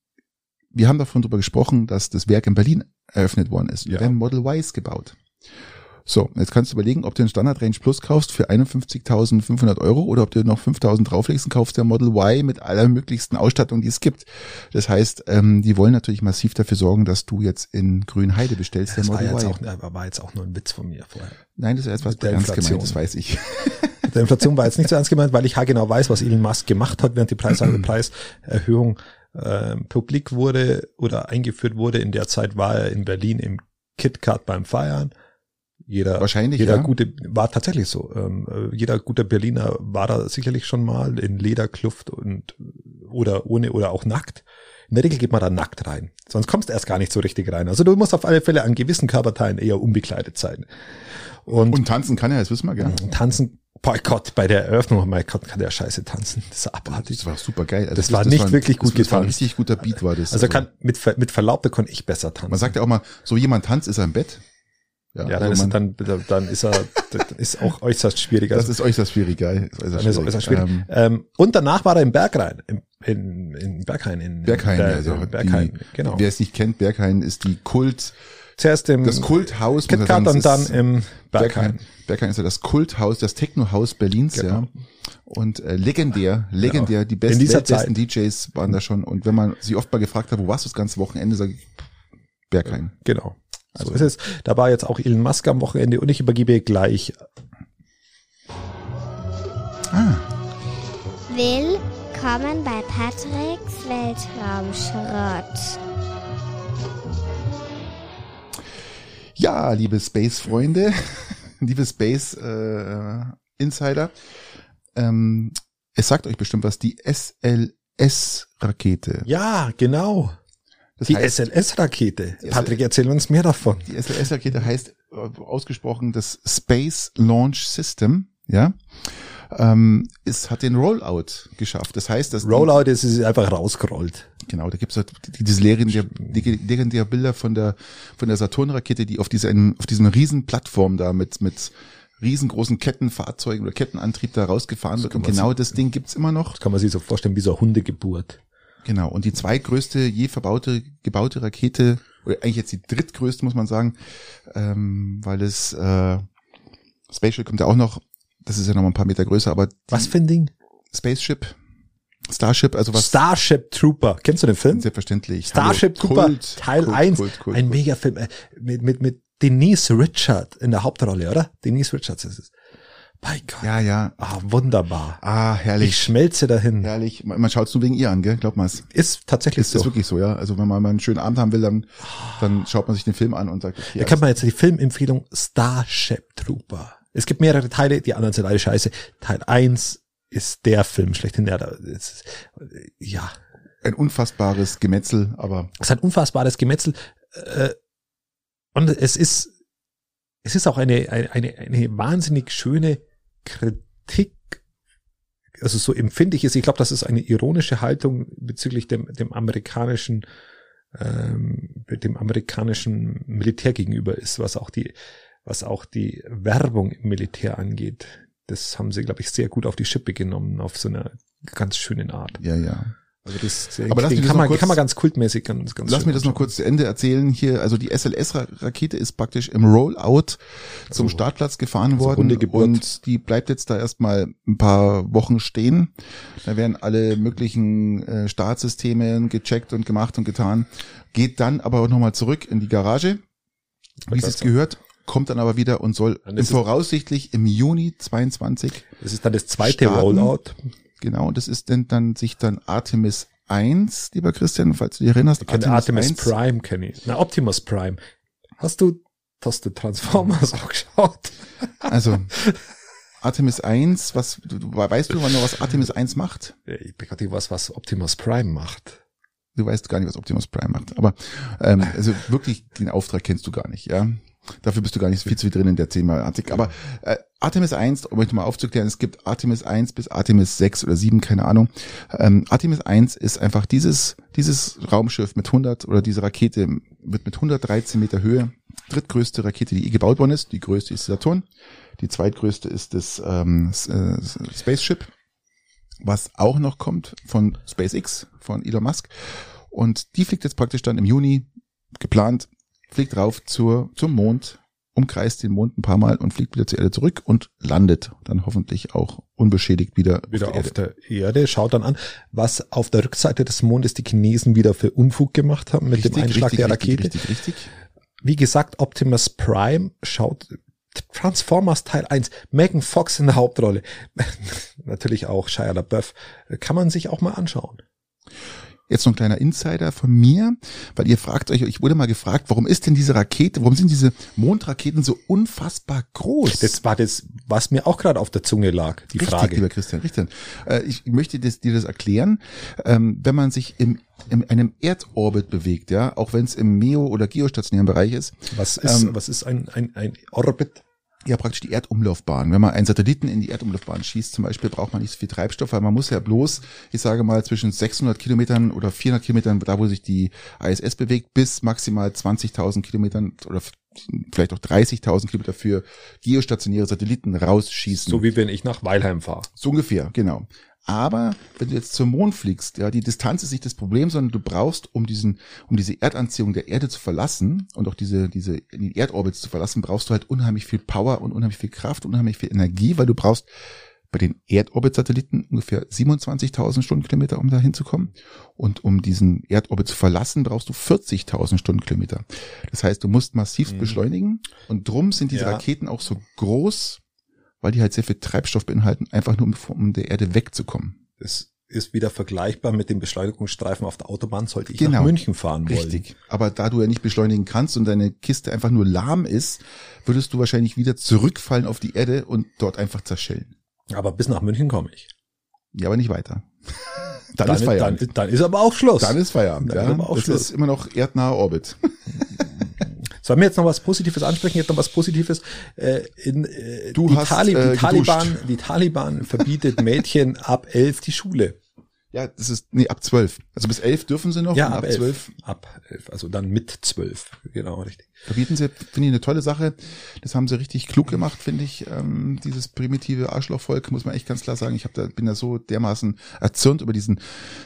wir haben davon drüber gesprochen, dass das Werk in Berlin eröffnet worden ist. Ja. Wir haben Model Ys gebaut. So, jetzt kannst du überlegen, ob du den Standard Range Plus kaufst für 51.500 Euro oder ob du noch 5.000 drauflegst und kaufst der Model Y mit aller möglichsten Ausstattung, die es gibt. Das heißt, ähm, die wollen natürlich massiv dafür sorgen, dass du jetzt in Grünheide bestellst, das der Model war jetzt Y. Auch, war jetzt auch nur ein Witz von mir vorher. Nein, das ist etwas ernst gemeint, das weiß ich. Der Inflation war jetzt nicht so ernst gemeint, weil ich genau weiß, was Elon Musk gemacht hat, während die Preis Preiserhöhung äh, publik wurde oder eingeführt wurde. In der Zeit war er in Berlin im KitKat beim Feiern jeder, Wahrscheinlich, jeder ja. gute, war tatsächlich so. Ähm, äh, jeder gute Berliner war da sicherlich schon mal in Lederkluft und oder ohne oder auch nackt. In der Regel geht man da nackt rein. Sonst kommst du erst gar nicht so richtig rein. Also du musst auf alle Fälle an gewissen Körperteilen eher unbekleidet sein. Und, und tanzen kann er, das wissen wir gerne. Tanzen, boah Gott, bei der Eröffnung, mein Gott, kann der scheiße tanzen. Das ist abartig. Das war super geil. Also das, das, war nicht das wirklich gut das getanzt. War ein richtig guter Beat war das. Also kann, mit, mit Verlaub, da konnte ich besser tanzen. Man sagt ja auch mal, so jemand tanzt, ist er im Bett. Ja, ja also dann, ist, dann, dann ist er ist auch äußerst schwieriger. Das ist äußerst schwierig, geil. Das ist schwierig. Ist schwierig. Ähm, ähm, und danach war er im Berghain, in, in, in Berghain, in Berghain, Ber also Berghain, die, genau. Wer es nicht kennt, Berghain ist die Kult Zuerst im Das Kulthaus. KitKat und dann im Berghain. Berghain. Ist ja das Kulthaus, das Technohaus Berlins, Genau. ja. Und äh, legendär, legendär, die In besten, besten DJs waren da schon. Und wenn man sie oft mal gefragt hat, wo warst du das ganze Wochenende, sage ich Berghain. Genau. So Also- ist es. Da war jetzt auch Elon Musk am Wochenende und ich übergebe gleich. Willkommen bei Patricks Weltraumschrott. Ja, liebe Space-Freunde, [laughs] liebe Space-Insider, ähm, es sagt euch bestimmt was, die SLS-Rakete. Ja, genau. Das Die SLS-Rakete. Die Patrick, erzähl uns mehr davon. Die SLS-Rakete heißt äh, ausgesprochen das Space Launch System, ja. Ähm, es hat den Rollout geschafft. Das heißt, dass die- Rollout ist es einfach rausgerollt. Genau, da gibt's halt die- diese legendäre, die legendäre Bilder von der von der Saturn-Rakete, die auf diesem auf diesem riesen Plattform da mit mit riesengroßen Kettenfahrzeugen oder Kettenantrieb da rausgefahren wird. Und genau das Ding gibt's immer noch. Das kann man sich so vorstellen wie so eine Hundegeburt. Genau. Und die zweitgrößte je verbaute gebaute Rakete oder eigentlich jetzt die drittgrößte muss man sagen, ähm, weil es äh, Spaceship kommt ja auch noch. Das ist ja noch mal ein paar Meter größer, aber Was für ein Ding? Spaceship, Starship, also was Starship Trooper. Kennst du den Film? selbstverständlich. Starship Hallo, Trooper Kult, Teil Kult, 1. Kult, Kult, ein. Megafilm äh, mit, mit, mit Denise Richard in der Hauptrolle, oder? Denise Richards ist es. Bei Gott. Ja, ja. Ah, wunderbar. Ah, Ich herrlich. schmelze dahin. Herrlich. Man, man schaut es nur wegen ihr an, gell? Glaub mal's. Ist tatsächlich Ist, so. ist wirklich so, ja. Also wenn man mal einen schönen Abend haben will, dann, dann schaut man sich den Film an und sagt, okay, Da kann man jetzt die Filmempfehlung Starship Trooper. Es gibt mehrere Teile, die anderen sind alle scheiße. Teil 1 ist der Film schlechthin. Ja, da ist, ja, ein unfassbares Gemetzel, aber es hat unfassbares Gemetzel. Äh, und es ist, es ist auch eine, eine, eine, wahnsinnig schöne Kritik. Also so empfinde ich es. Ich glaube, das ist eine ironische Haltung bezüglich dem, dem amerikanischen, ähm, dem amerikanischen Militär gegenüber ist, was auch die, was auch die Werbung im Militär angeht. Das haben sie, glaube ich, sehr gut auf die Schippe genommen, auf so einer ganz schönen Art. ja, ja. Also das, Aber lass mich das kann, man, kurz- kann man ganz kultmäßig ganz, ganz Lass mir das noch kurz zu Ende erzählen hier. Also die SLS-Rakete ist praktisch im Rollout zum Also, Startplatz gefahren also worden und die bleibt jetzt da erstmal ein paar Wochen stehen. Da werden alle möglichen äh, Startsysteme gecheckt und gemacht und getan. Geht dann aber auch nochmal zurück in die Garage, wie es gehört, kommt dann aber wieder und soll voraussichtlich im Juni 22 Das ist dann das zweite Starten. Rollout. Genau, das ist denn dann sich dann Artemis 1, lieber Christian, falls du dich erinnerst. Ich kenne Artemis 1. Prime, kenne ich. Na, Optimus Prime. Hast du, hast du Transformers [laughs] auch geschaut? Also Artemis 1, was du, du, weißt du, wann noch was Artemis 1 macht? Ich bin gerade was, was Optimus Prime macht. Du weißt gar nicht, was Optimus Prime macht. Aber ähm, also wirklich den Auftrag kennst du gar nicht, ja. Dafür bist du gar nicht viel zu viel drin in der Thematik. Aber äh, Artemis 1, um euch mal aufzuklären, es gibt Artemis 1 bis Artemis 6 oder 7, keine Ahnung. Ähm, Artemis 1 ist einfach dieses, dieses Raumschiff mit 100 oder diese Rakete wird mit 113 Meter Höhe, drittgrößte Rakete, die je gebaut worden ist. Die größte ist Saturn. Die zweitgrößte ist das ähm, äh, Spaceship, was auch noch kommt von SpaceX, von Elon Musk. Und die fliegt jetzt praktisch dann im Juni geplant, fliegt rauf zur, zum Mond, umkreist den Mond ein paar Mal und fliegt wieder zur Erde zurück und landet dann hoffentlich auch unbeschädigt wieder, Wieder auf auf der Erde. der Erde. Schaut dann an, was auf der Rückseite des Mondes die Chinesen wieder für Unfug gemacht haben mit dem Einschlag der Rakete. Richtig, richtig, richtig. Wie gesagt, Optimus Prime schaut Transformers Teil 1, Megan Fox in der Hauptrolle. [laughs] Natürlich auch Shia LaBeouf. Kann man sich auch mal anschauen. Jetzt noch ein kleiner Insider von mir, weil ihr fragt euch, ich wurde mal gefragt, warum ist denn diese Rakete, warum sind diese Mondraketen so unfassbar groß? Das war das, was mir auch gerade auf der Zunge lag, die Richtig, Frage. lieber Christian, richtig. Äh, ich möchte das, dir das erklären. Ähm, wenn man sich im, in einem Erdorbit bewegt, ja, auch wenn es im Meo- oder geostationären Bereich ist, Was ist, Ähm, was ist ein, ein, ein Orbit? Ja praktisch die Erdumlaufbahn. Wenn man einen Satelliten in die Erdumlaufbahn schießt, zum Beispiel, braucht man nicht so viel Treibstoff, weil man muss ja bloß, ich sage mal, zwischen 600 Kilometern oder 400 Kilometern, da wo sich die ISS bewegt, bis maximal 20.000 Kilometern oder vielleicht auch 30.000 Kilometer für geostationäre Satelliten rausschießen. So wie wenn ich nach Weilheim fahre. So ungefähr, genau. Aber wenn du jetzt zum Mond fliegst, ja, die Distanz ist nicht das Problem, sondern du brauchst, um diesen, um diese Erdanziehung der Erde zu verlassen und auch diese, diese, die Erdorbits zu verlassen, brauchst du halt unheimlich viel Power und unheimlich viel Kraft, unheimlich viel Energie, weil du brauchst bei den Erdorbit-Satelliten ungefähr 27.000 Stundenkilometer, um da hinzukommen. Und um diesen Erdorbit zu verlassen, brauchst du 40.000 Stundenkilometer. Das heißt, du musst massiv mhm. beschleunigen. Und drum sind diese ja. Raketen auch so groß, weil die halt sehr viel Treibstoff beinhalten, einfach nur um von der Erde wegzukommen. Das ist wieder vergleichbar mit dem Beschleunigungsstreifen auf der Autobahn, sollte ich genau. nach München fahren wollen. Richtig. Aber da du ja nicht beschleunigen kannst und deine Kiste einfach nur lahm ist, würdest du wahrscheinlich wieder zurückfallen auf die Erde und dort einfach zerschellen. Aber bis nach München komme ich. Ja, aber nicht weiter. [laughs] Dann, dann ist Feierabend. Dann, dann, ist aber auch Schluss. Dann ist Feierabend. Dann ja. ist aber auch das Schluss. ist immer noch erdnaher Orbit. [laughs] Sollen wir jetzt noch was Positives ansprechen? Jetzt noch was Positives. Äh, in, äh, du die, hast, Tali äh, die Taliban, die Taliban verbietet Mädchen ab elf die Schule. Ja, das ist, nee, ab zwölf. Also bis elf dürfen sie noch. Ja, ab, ab zwölf. Ab elf, also dann mit zwölf. Genau, richtig. Verbieten sie, finde ich eine tolle Sache. Das haben sie richtig klug gemacht, finde ich. Ähm, dieses primitive Arschlochvolk, muss man echt ganz klar sagen. Ich hab da, bin da so dermaßen erzürnt über diesen,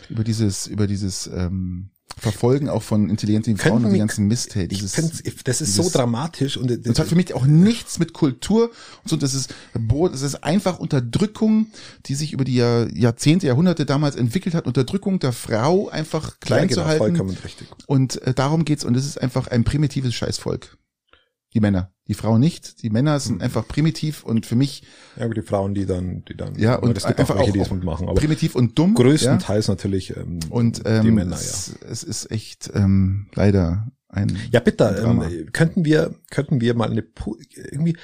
über dieses, über dieses, ähm, Verfolgen auch von intelligenten Frauen und die ganzen Mist, hey, dieses, das ist dieses, so dramatisch und das, das hat für mich auch nichts mit Kultur und so, das ist, das ist einfach Unterdrückung, die sich über die Jahr, Jahrzehnte, Jahrhunderte damals entwickelt hat, Unterdrückung der Frau einfach klein ja, genau, zu halten. Vollkommen richtig. Und äh, darum geht's und es ist einfach ein primitives Scheißvolk. Die Männer. Die Frauen nicht. Die Männer sind mhm. einfach primitiv und für mich. Ja, aber die Frauen, die dann, die dann. Ja, und es gibt einfach auch, welche, die es mitmachen. Aber primitiv und dumm. Größtenteils ja. natürlich ähm, und, ähm, die Männer, ja. Es, es ist echt ähm, leider ein. Ja, bitte. Ähm, könnten wir, könnten wir mal eine irgendwie,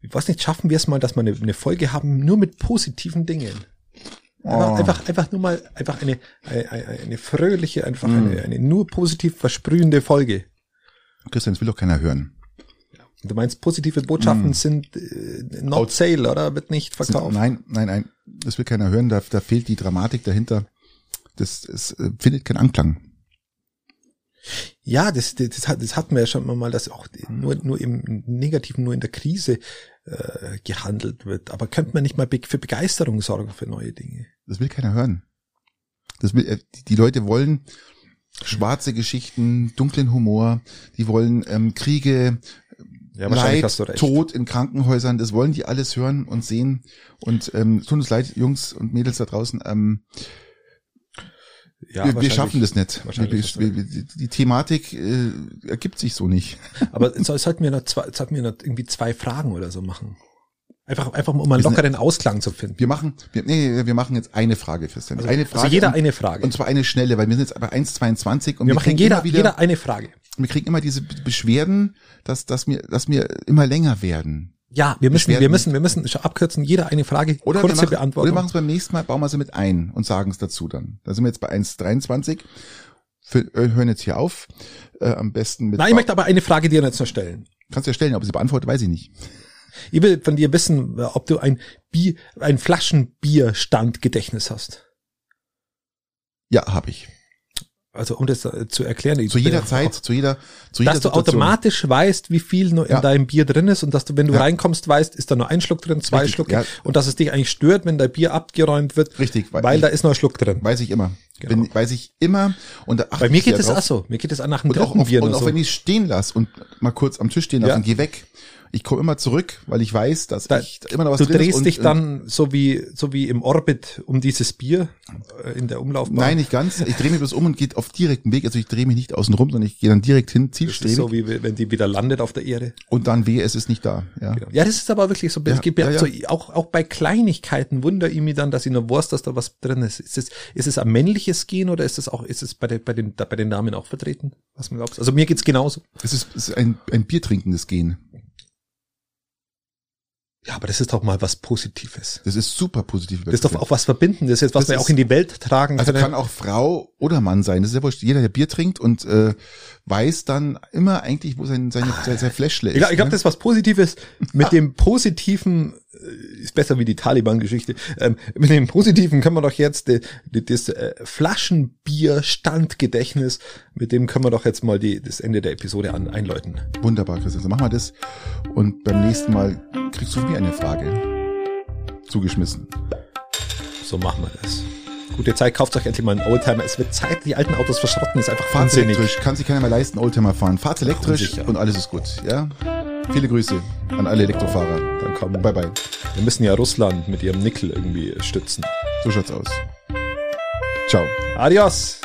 ich weiß nicht, schaffen wir es mal, dass wir eine, eine Folge haben nur mit positiven Dingen. Einfach, oh. einfach, einfach nur mal, einfach eine, eine, eine fröhliche, einfach mm. eine, eine nur positiv versprühende Folge. Christian, das will doch keiner hören. Du meinst, positive Botschaften mm. sind äh, not Out. sale, oder? Wird nicht verkauft? Nein, nein, nein. Das will keiner hören. Da, da fehlt die Dramatik dahinter. Das, das äh, findet keinen Anklang. Ja, das, das, das, das hatten wir ja schon mal, dass auch nur, nur im Negativen, nur in der Krise äh, gehandelt wird. Aber könnte man nicht mal für Begeisterung sorgen für neue Dinge? Das will keiner hören. Das will, äh, die Leute wollen schwarze Geschichten, dunklen Humor, die wollen ähm, Kriege, ja, Leid, Tod in Krankenhäusern, das wollen die alles hören und sehen. Und ähm, tut uns leid, Jungs und Mädels da draußen, ähm, ja, wir, wir schaffen das nicht. Wir, wir, die Thematik äh, ergibt sich so nicht. Aber es sollten wir noch zwei, sollten wir noch irgendwie zwei Fragen oder so machen. Einfach, einfach um einen lockeren Ausklang zu finden. Wir machen, wir, nee, wir machen jetzt eine Frage, Christian. Also, eine Frage. Also jeder und, eine Frage. Und zwar eine schnelle, weil wir sind jetzt bei 1,22 und wir, wir machen jeder, wieder, jeder eine Frage. Wir kriegen immer diese Beschwerden, dass, dass wir, dass wir immer länger werden. Ja, wir müssen, wir müssen, wir müssen abkürzen, jeder eine Frage oder kurze machen, Beantwortung. Oder wir machen es beim nächsten Mal, bauen wir sie mit ein und sagen es dazu dann. Da sind wir jetzt bei 1,23. Für, äh, hören jetzt hier auf. Äh, am besten mit. Nein, ich möchte aber eine Frage dir jetzt noch stellen. Kannst du ja stellen, ob sie beantwortet, weiß ich nicht. Ich will von dir wissen, ob du ein Bier, ein Flaschenbierstandgedächtnis hast. Ja, habe ich. Also um das äh, zu erklären. Zu jeder Zeit, zu jeder, zu jeder Dass Situation. du automatisch weißt, wie viel nur in ja. deinem Bier drin ist und dass du, wenn du ja. reinkommst, weißt, ist da nur ein Schluck drin, zwei Richtig, Schlucke ja. und dass es dich eigentlich stört, wenn dein Bier abgeräumt wird. Richtig. Weil, weil da ist noch ein Schluck drin. Weiß ich immer. Genau. Bin, weiß ich immer. Und da Bei mir geht es auch so. Mir geht es nach dem und dritten auch, Bier Und auch so. wenn ich stehen lasse und mal kurz am Tisch stehen lasse und geh weg, ich komme immer zurück, weil ich weiß, dass da, ich immer noch was Du drehst und, dich dann so wie so wie im Orbit um dieses Bier äh, in der Umlaufbahn. Nein, nicht ganz. Ich drehe mich bloß um und gehe auf direkten Weg. Also ich drehe mich nicht außen rum, sondern ich gehe dann direkt hin, zielstrebig. so wie wenn die wieder landet auf der Erde. Und dann wehe, es ist nicht da. Ja, genau. ja das ist aber wirklich so. Es gibt ja, ja, so auch auch bei Kleinigkeiten wunder ich mich dann, dass ich nur wusste, dass da was drin ist. Ist es ist es ein männliches Gen oder ist es auch ist es bei den bei den bei den Damen auch vertreten? Was man glaubt? Also mir geht's genauso. Es ist, es ist ein ein Biertrinkendes Gen. Ja, aber das ist doch mal was Positives. Das ist super positiv. Das ist doch auch was Verbindendes, jetzt, was das wir ist, auch in die Welt tragen also können. Also kann auch Frau oder Mann sein. Das ist ja wurscht. Jeder, der Bier trinkt und äh, weiß dann immer eigentlich, wo sein, seine, sein, sein Fläschle ist. Ich, glaube, ne? das ist was Positives. Mit dem positiven, äh, ist besser wie die Taliban-Geschichte, ähm, mit dem positiven können wir doch jetzt die, die, das äh, Flaschenbier-Standgedächtnis, mit dem können wir doch jetzt mal die, das Ende der Episode an, einläuten. Wunderbar, Christian. So machen wir das. Und beim nächsten Mal kriegst du mir eine Frage zugeschmissen. So machen wir das. Gute Zeit, kauft euch endlich mal einen Oldtimer. Es wird Zeit, die alten Autos verschrotten, ist einfach Fahrt wahnsinnig. elektrisch, kann sich keiner mehr leisten, Oldtimer fahren. Fahrt elektrisch Unsicher. und alles ist gut, ja? Viele Grüße an alle Elektrofahrer. Dann kommen, Bye bye. wir müssen ja Russland mit ihrem Nickel irgendwie stützen. So schaut's aus. Ciao. Adios!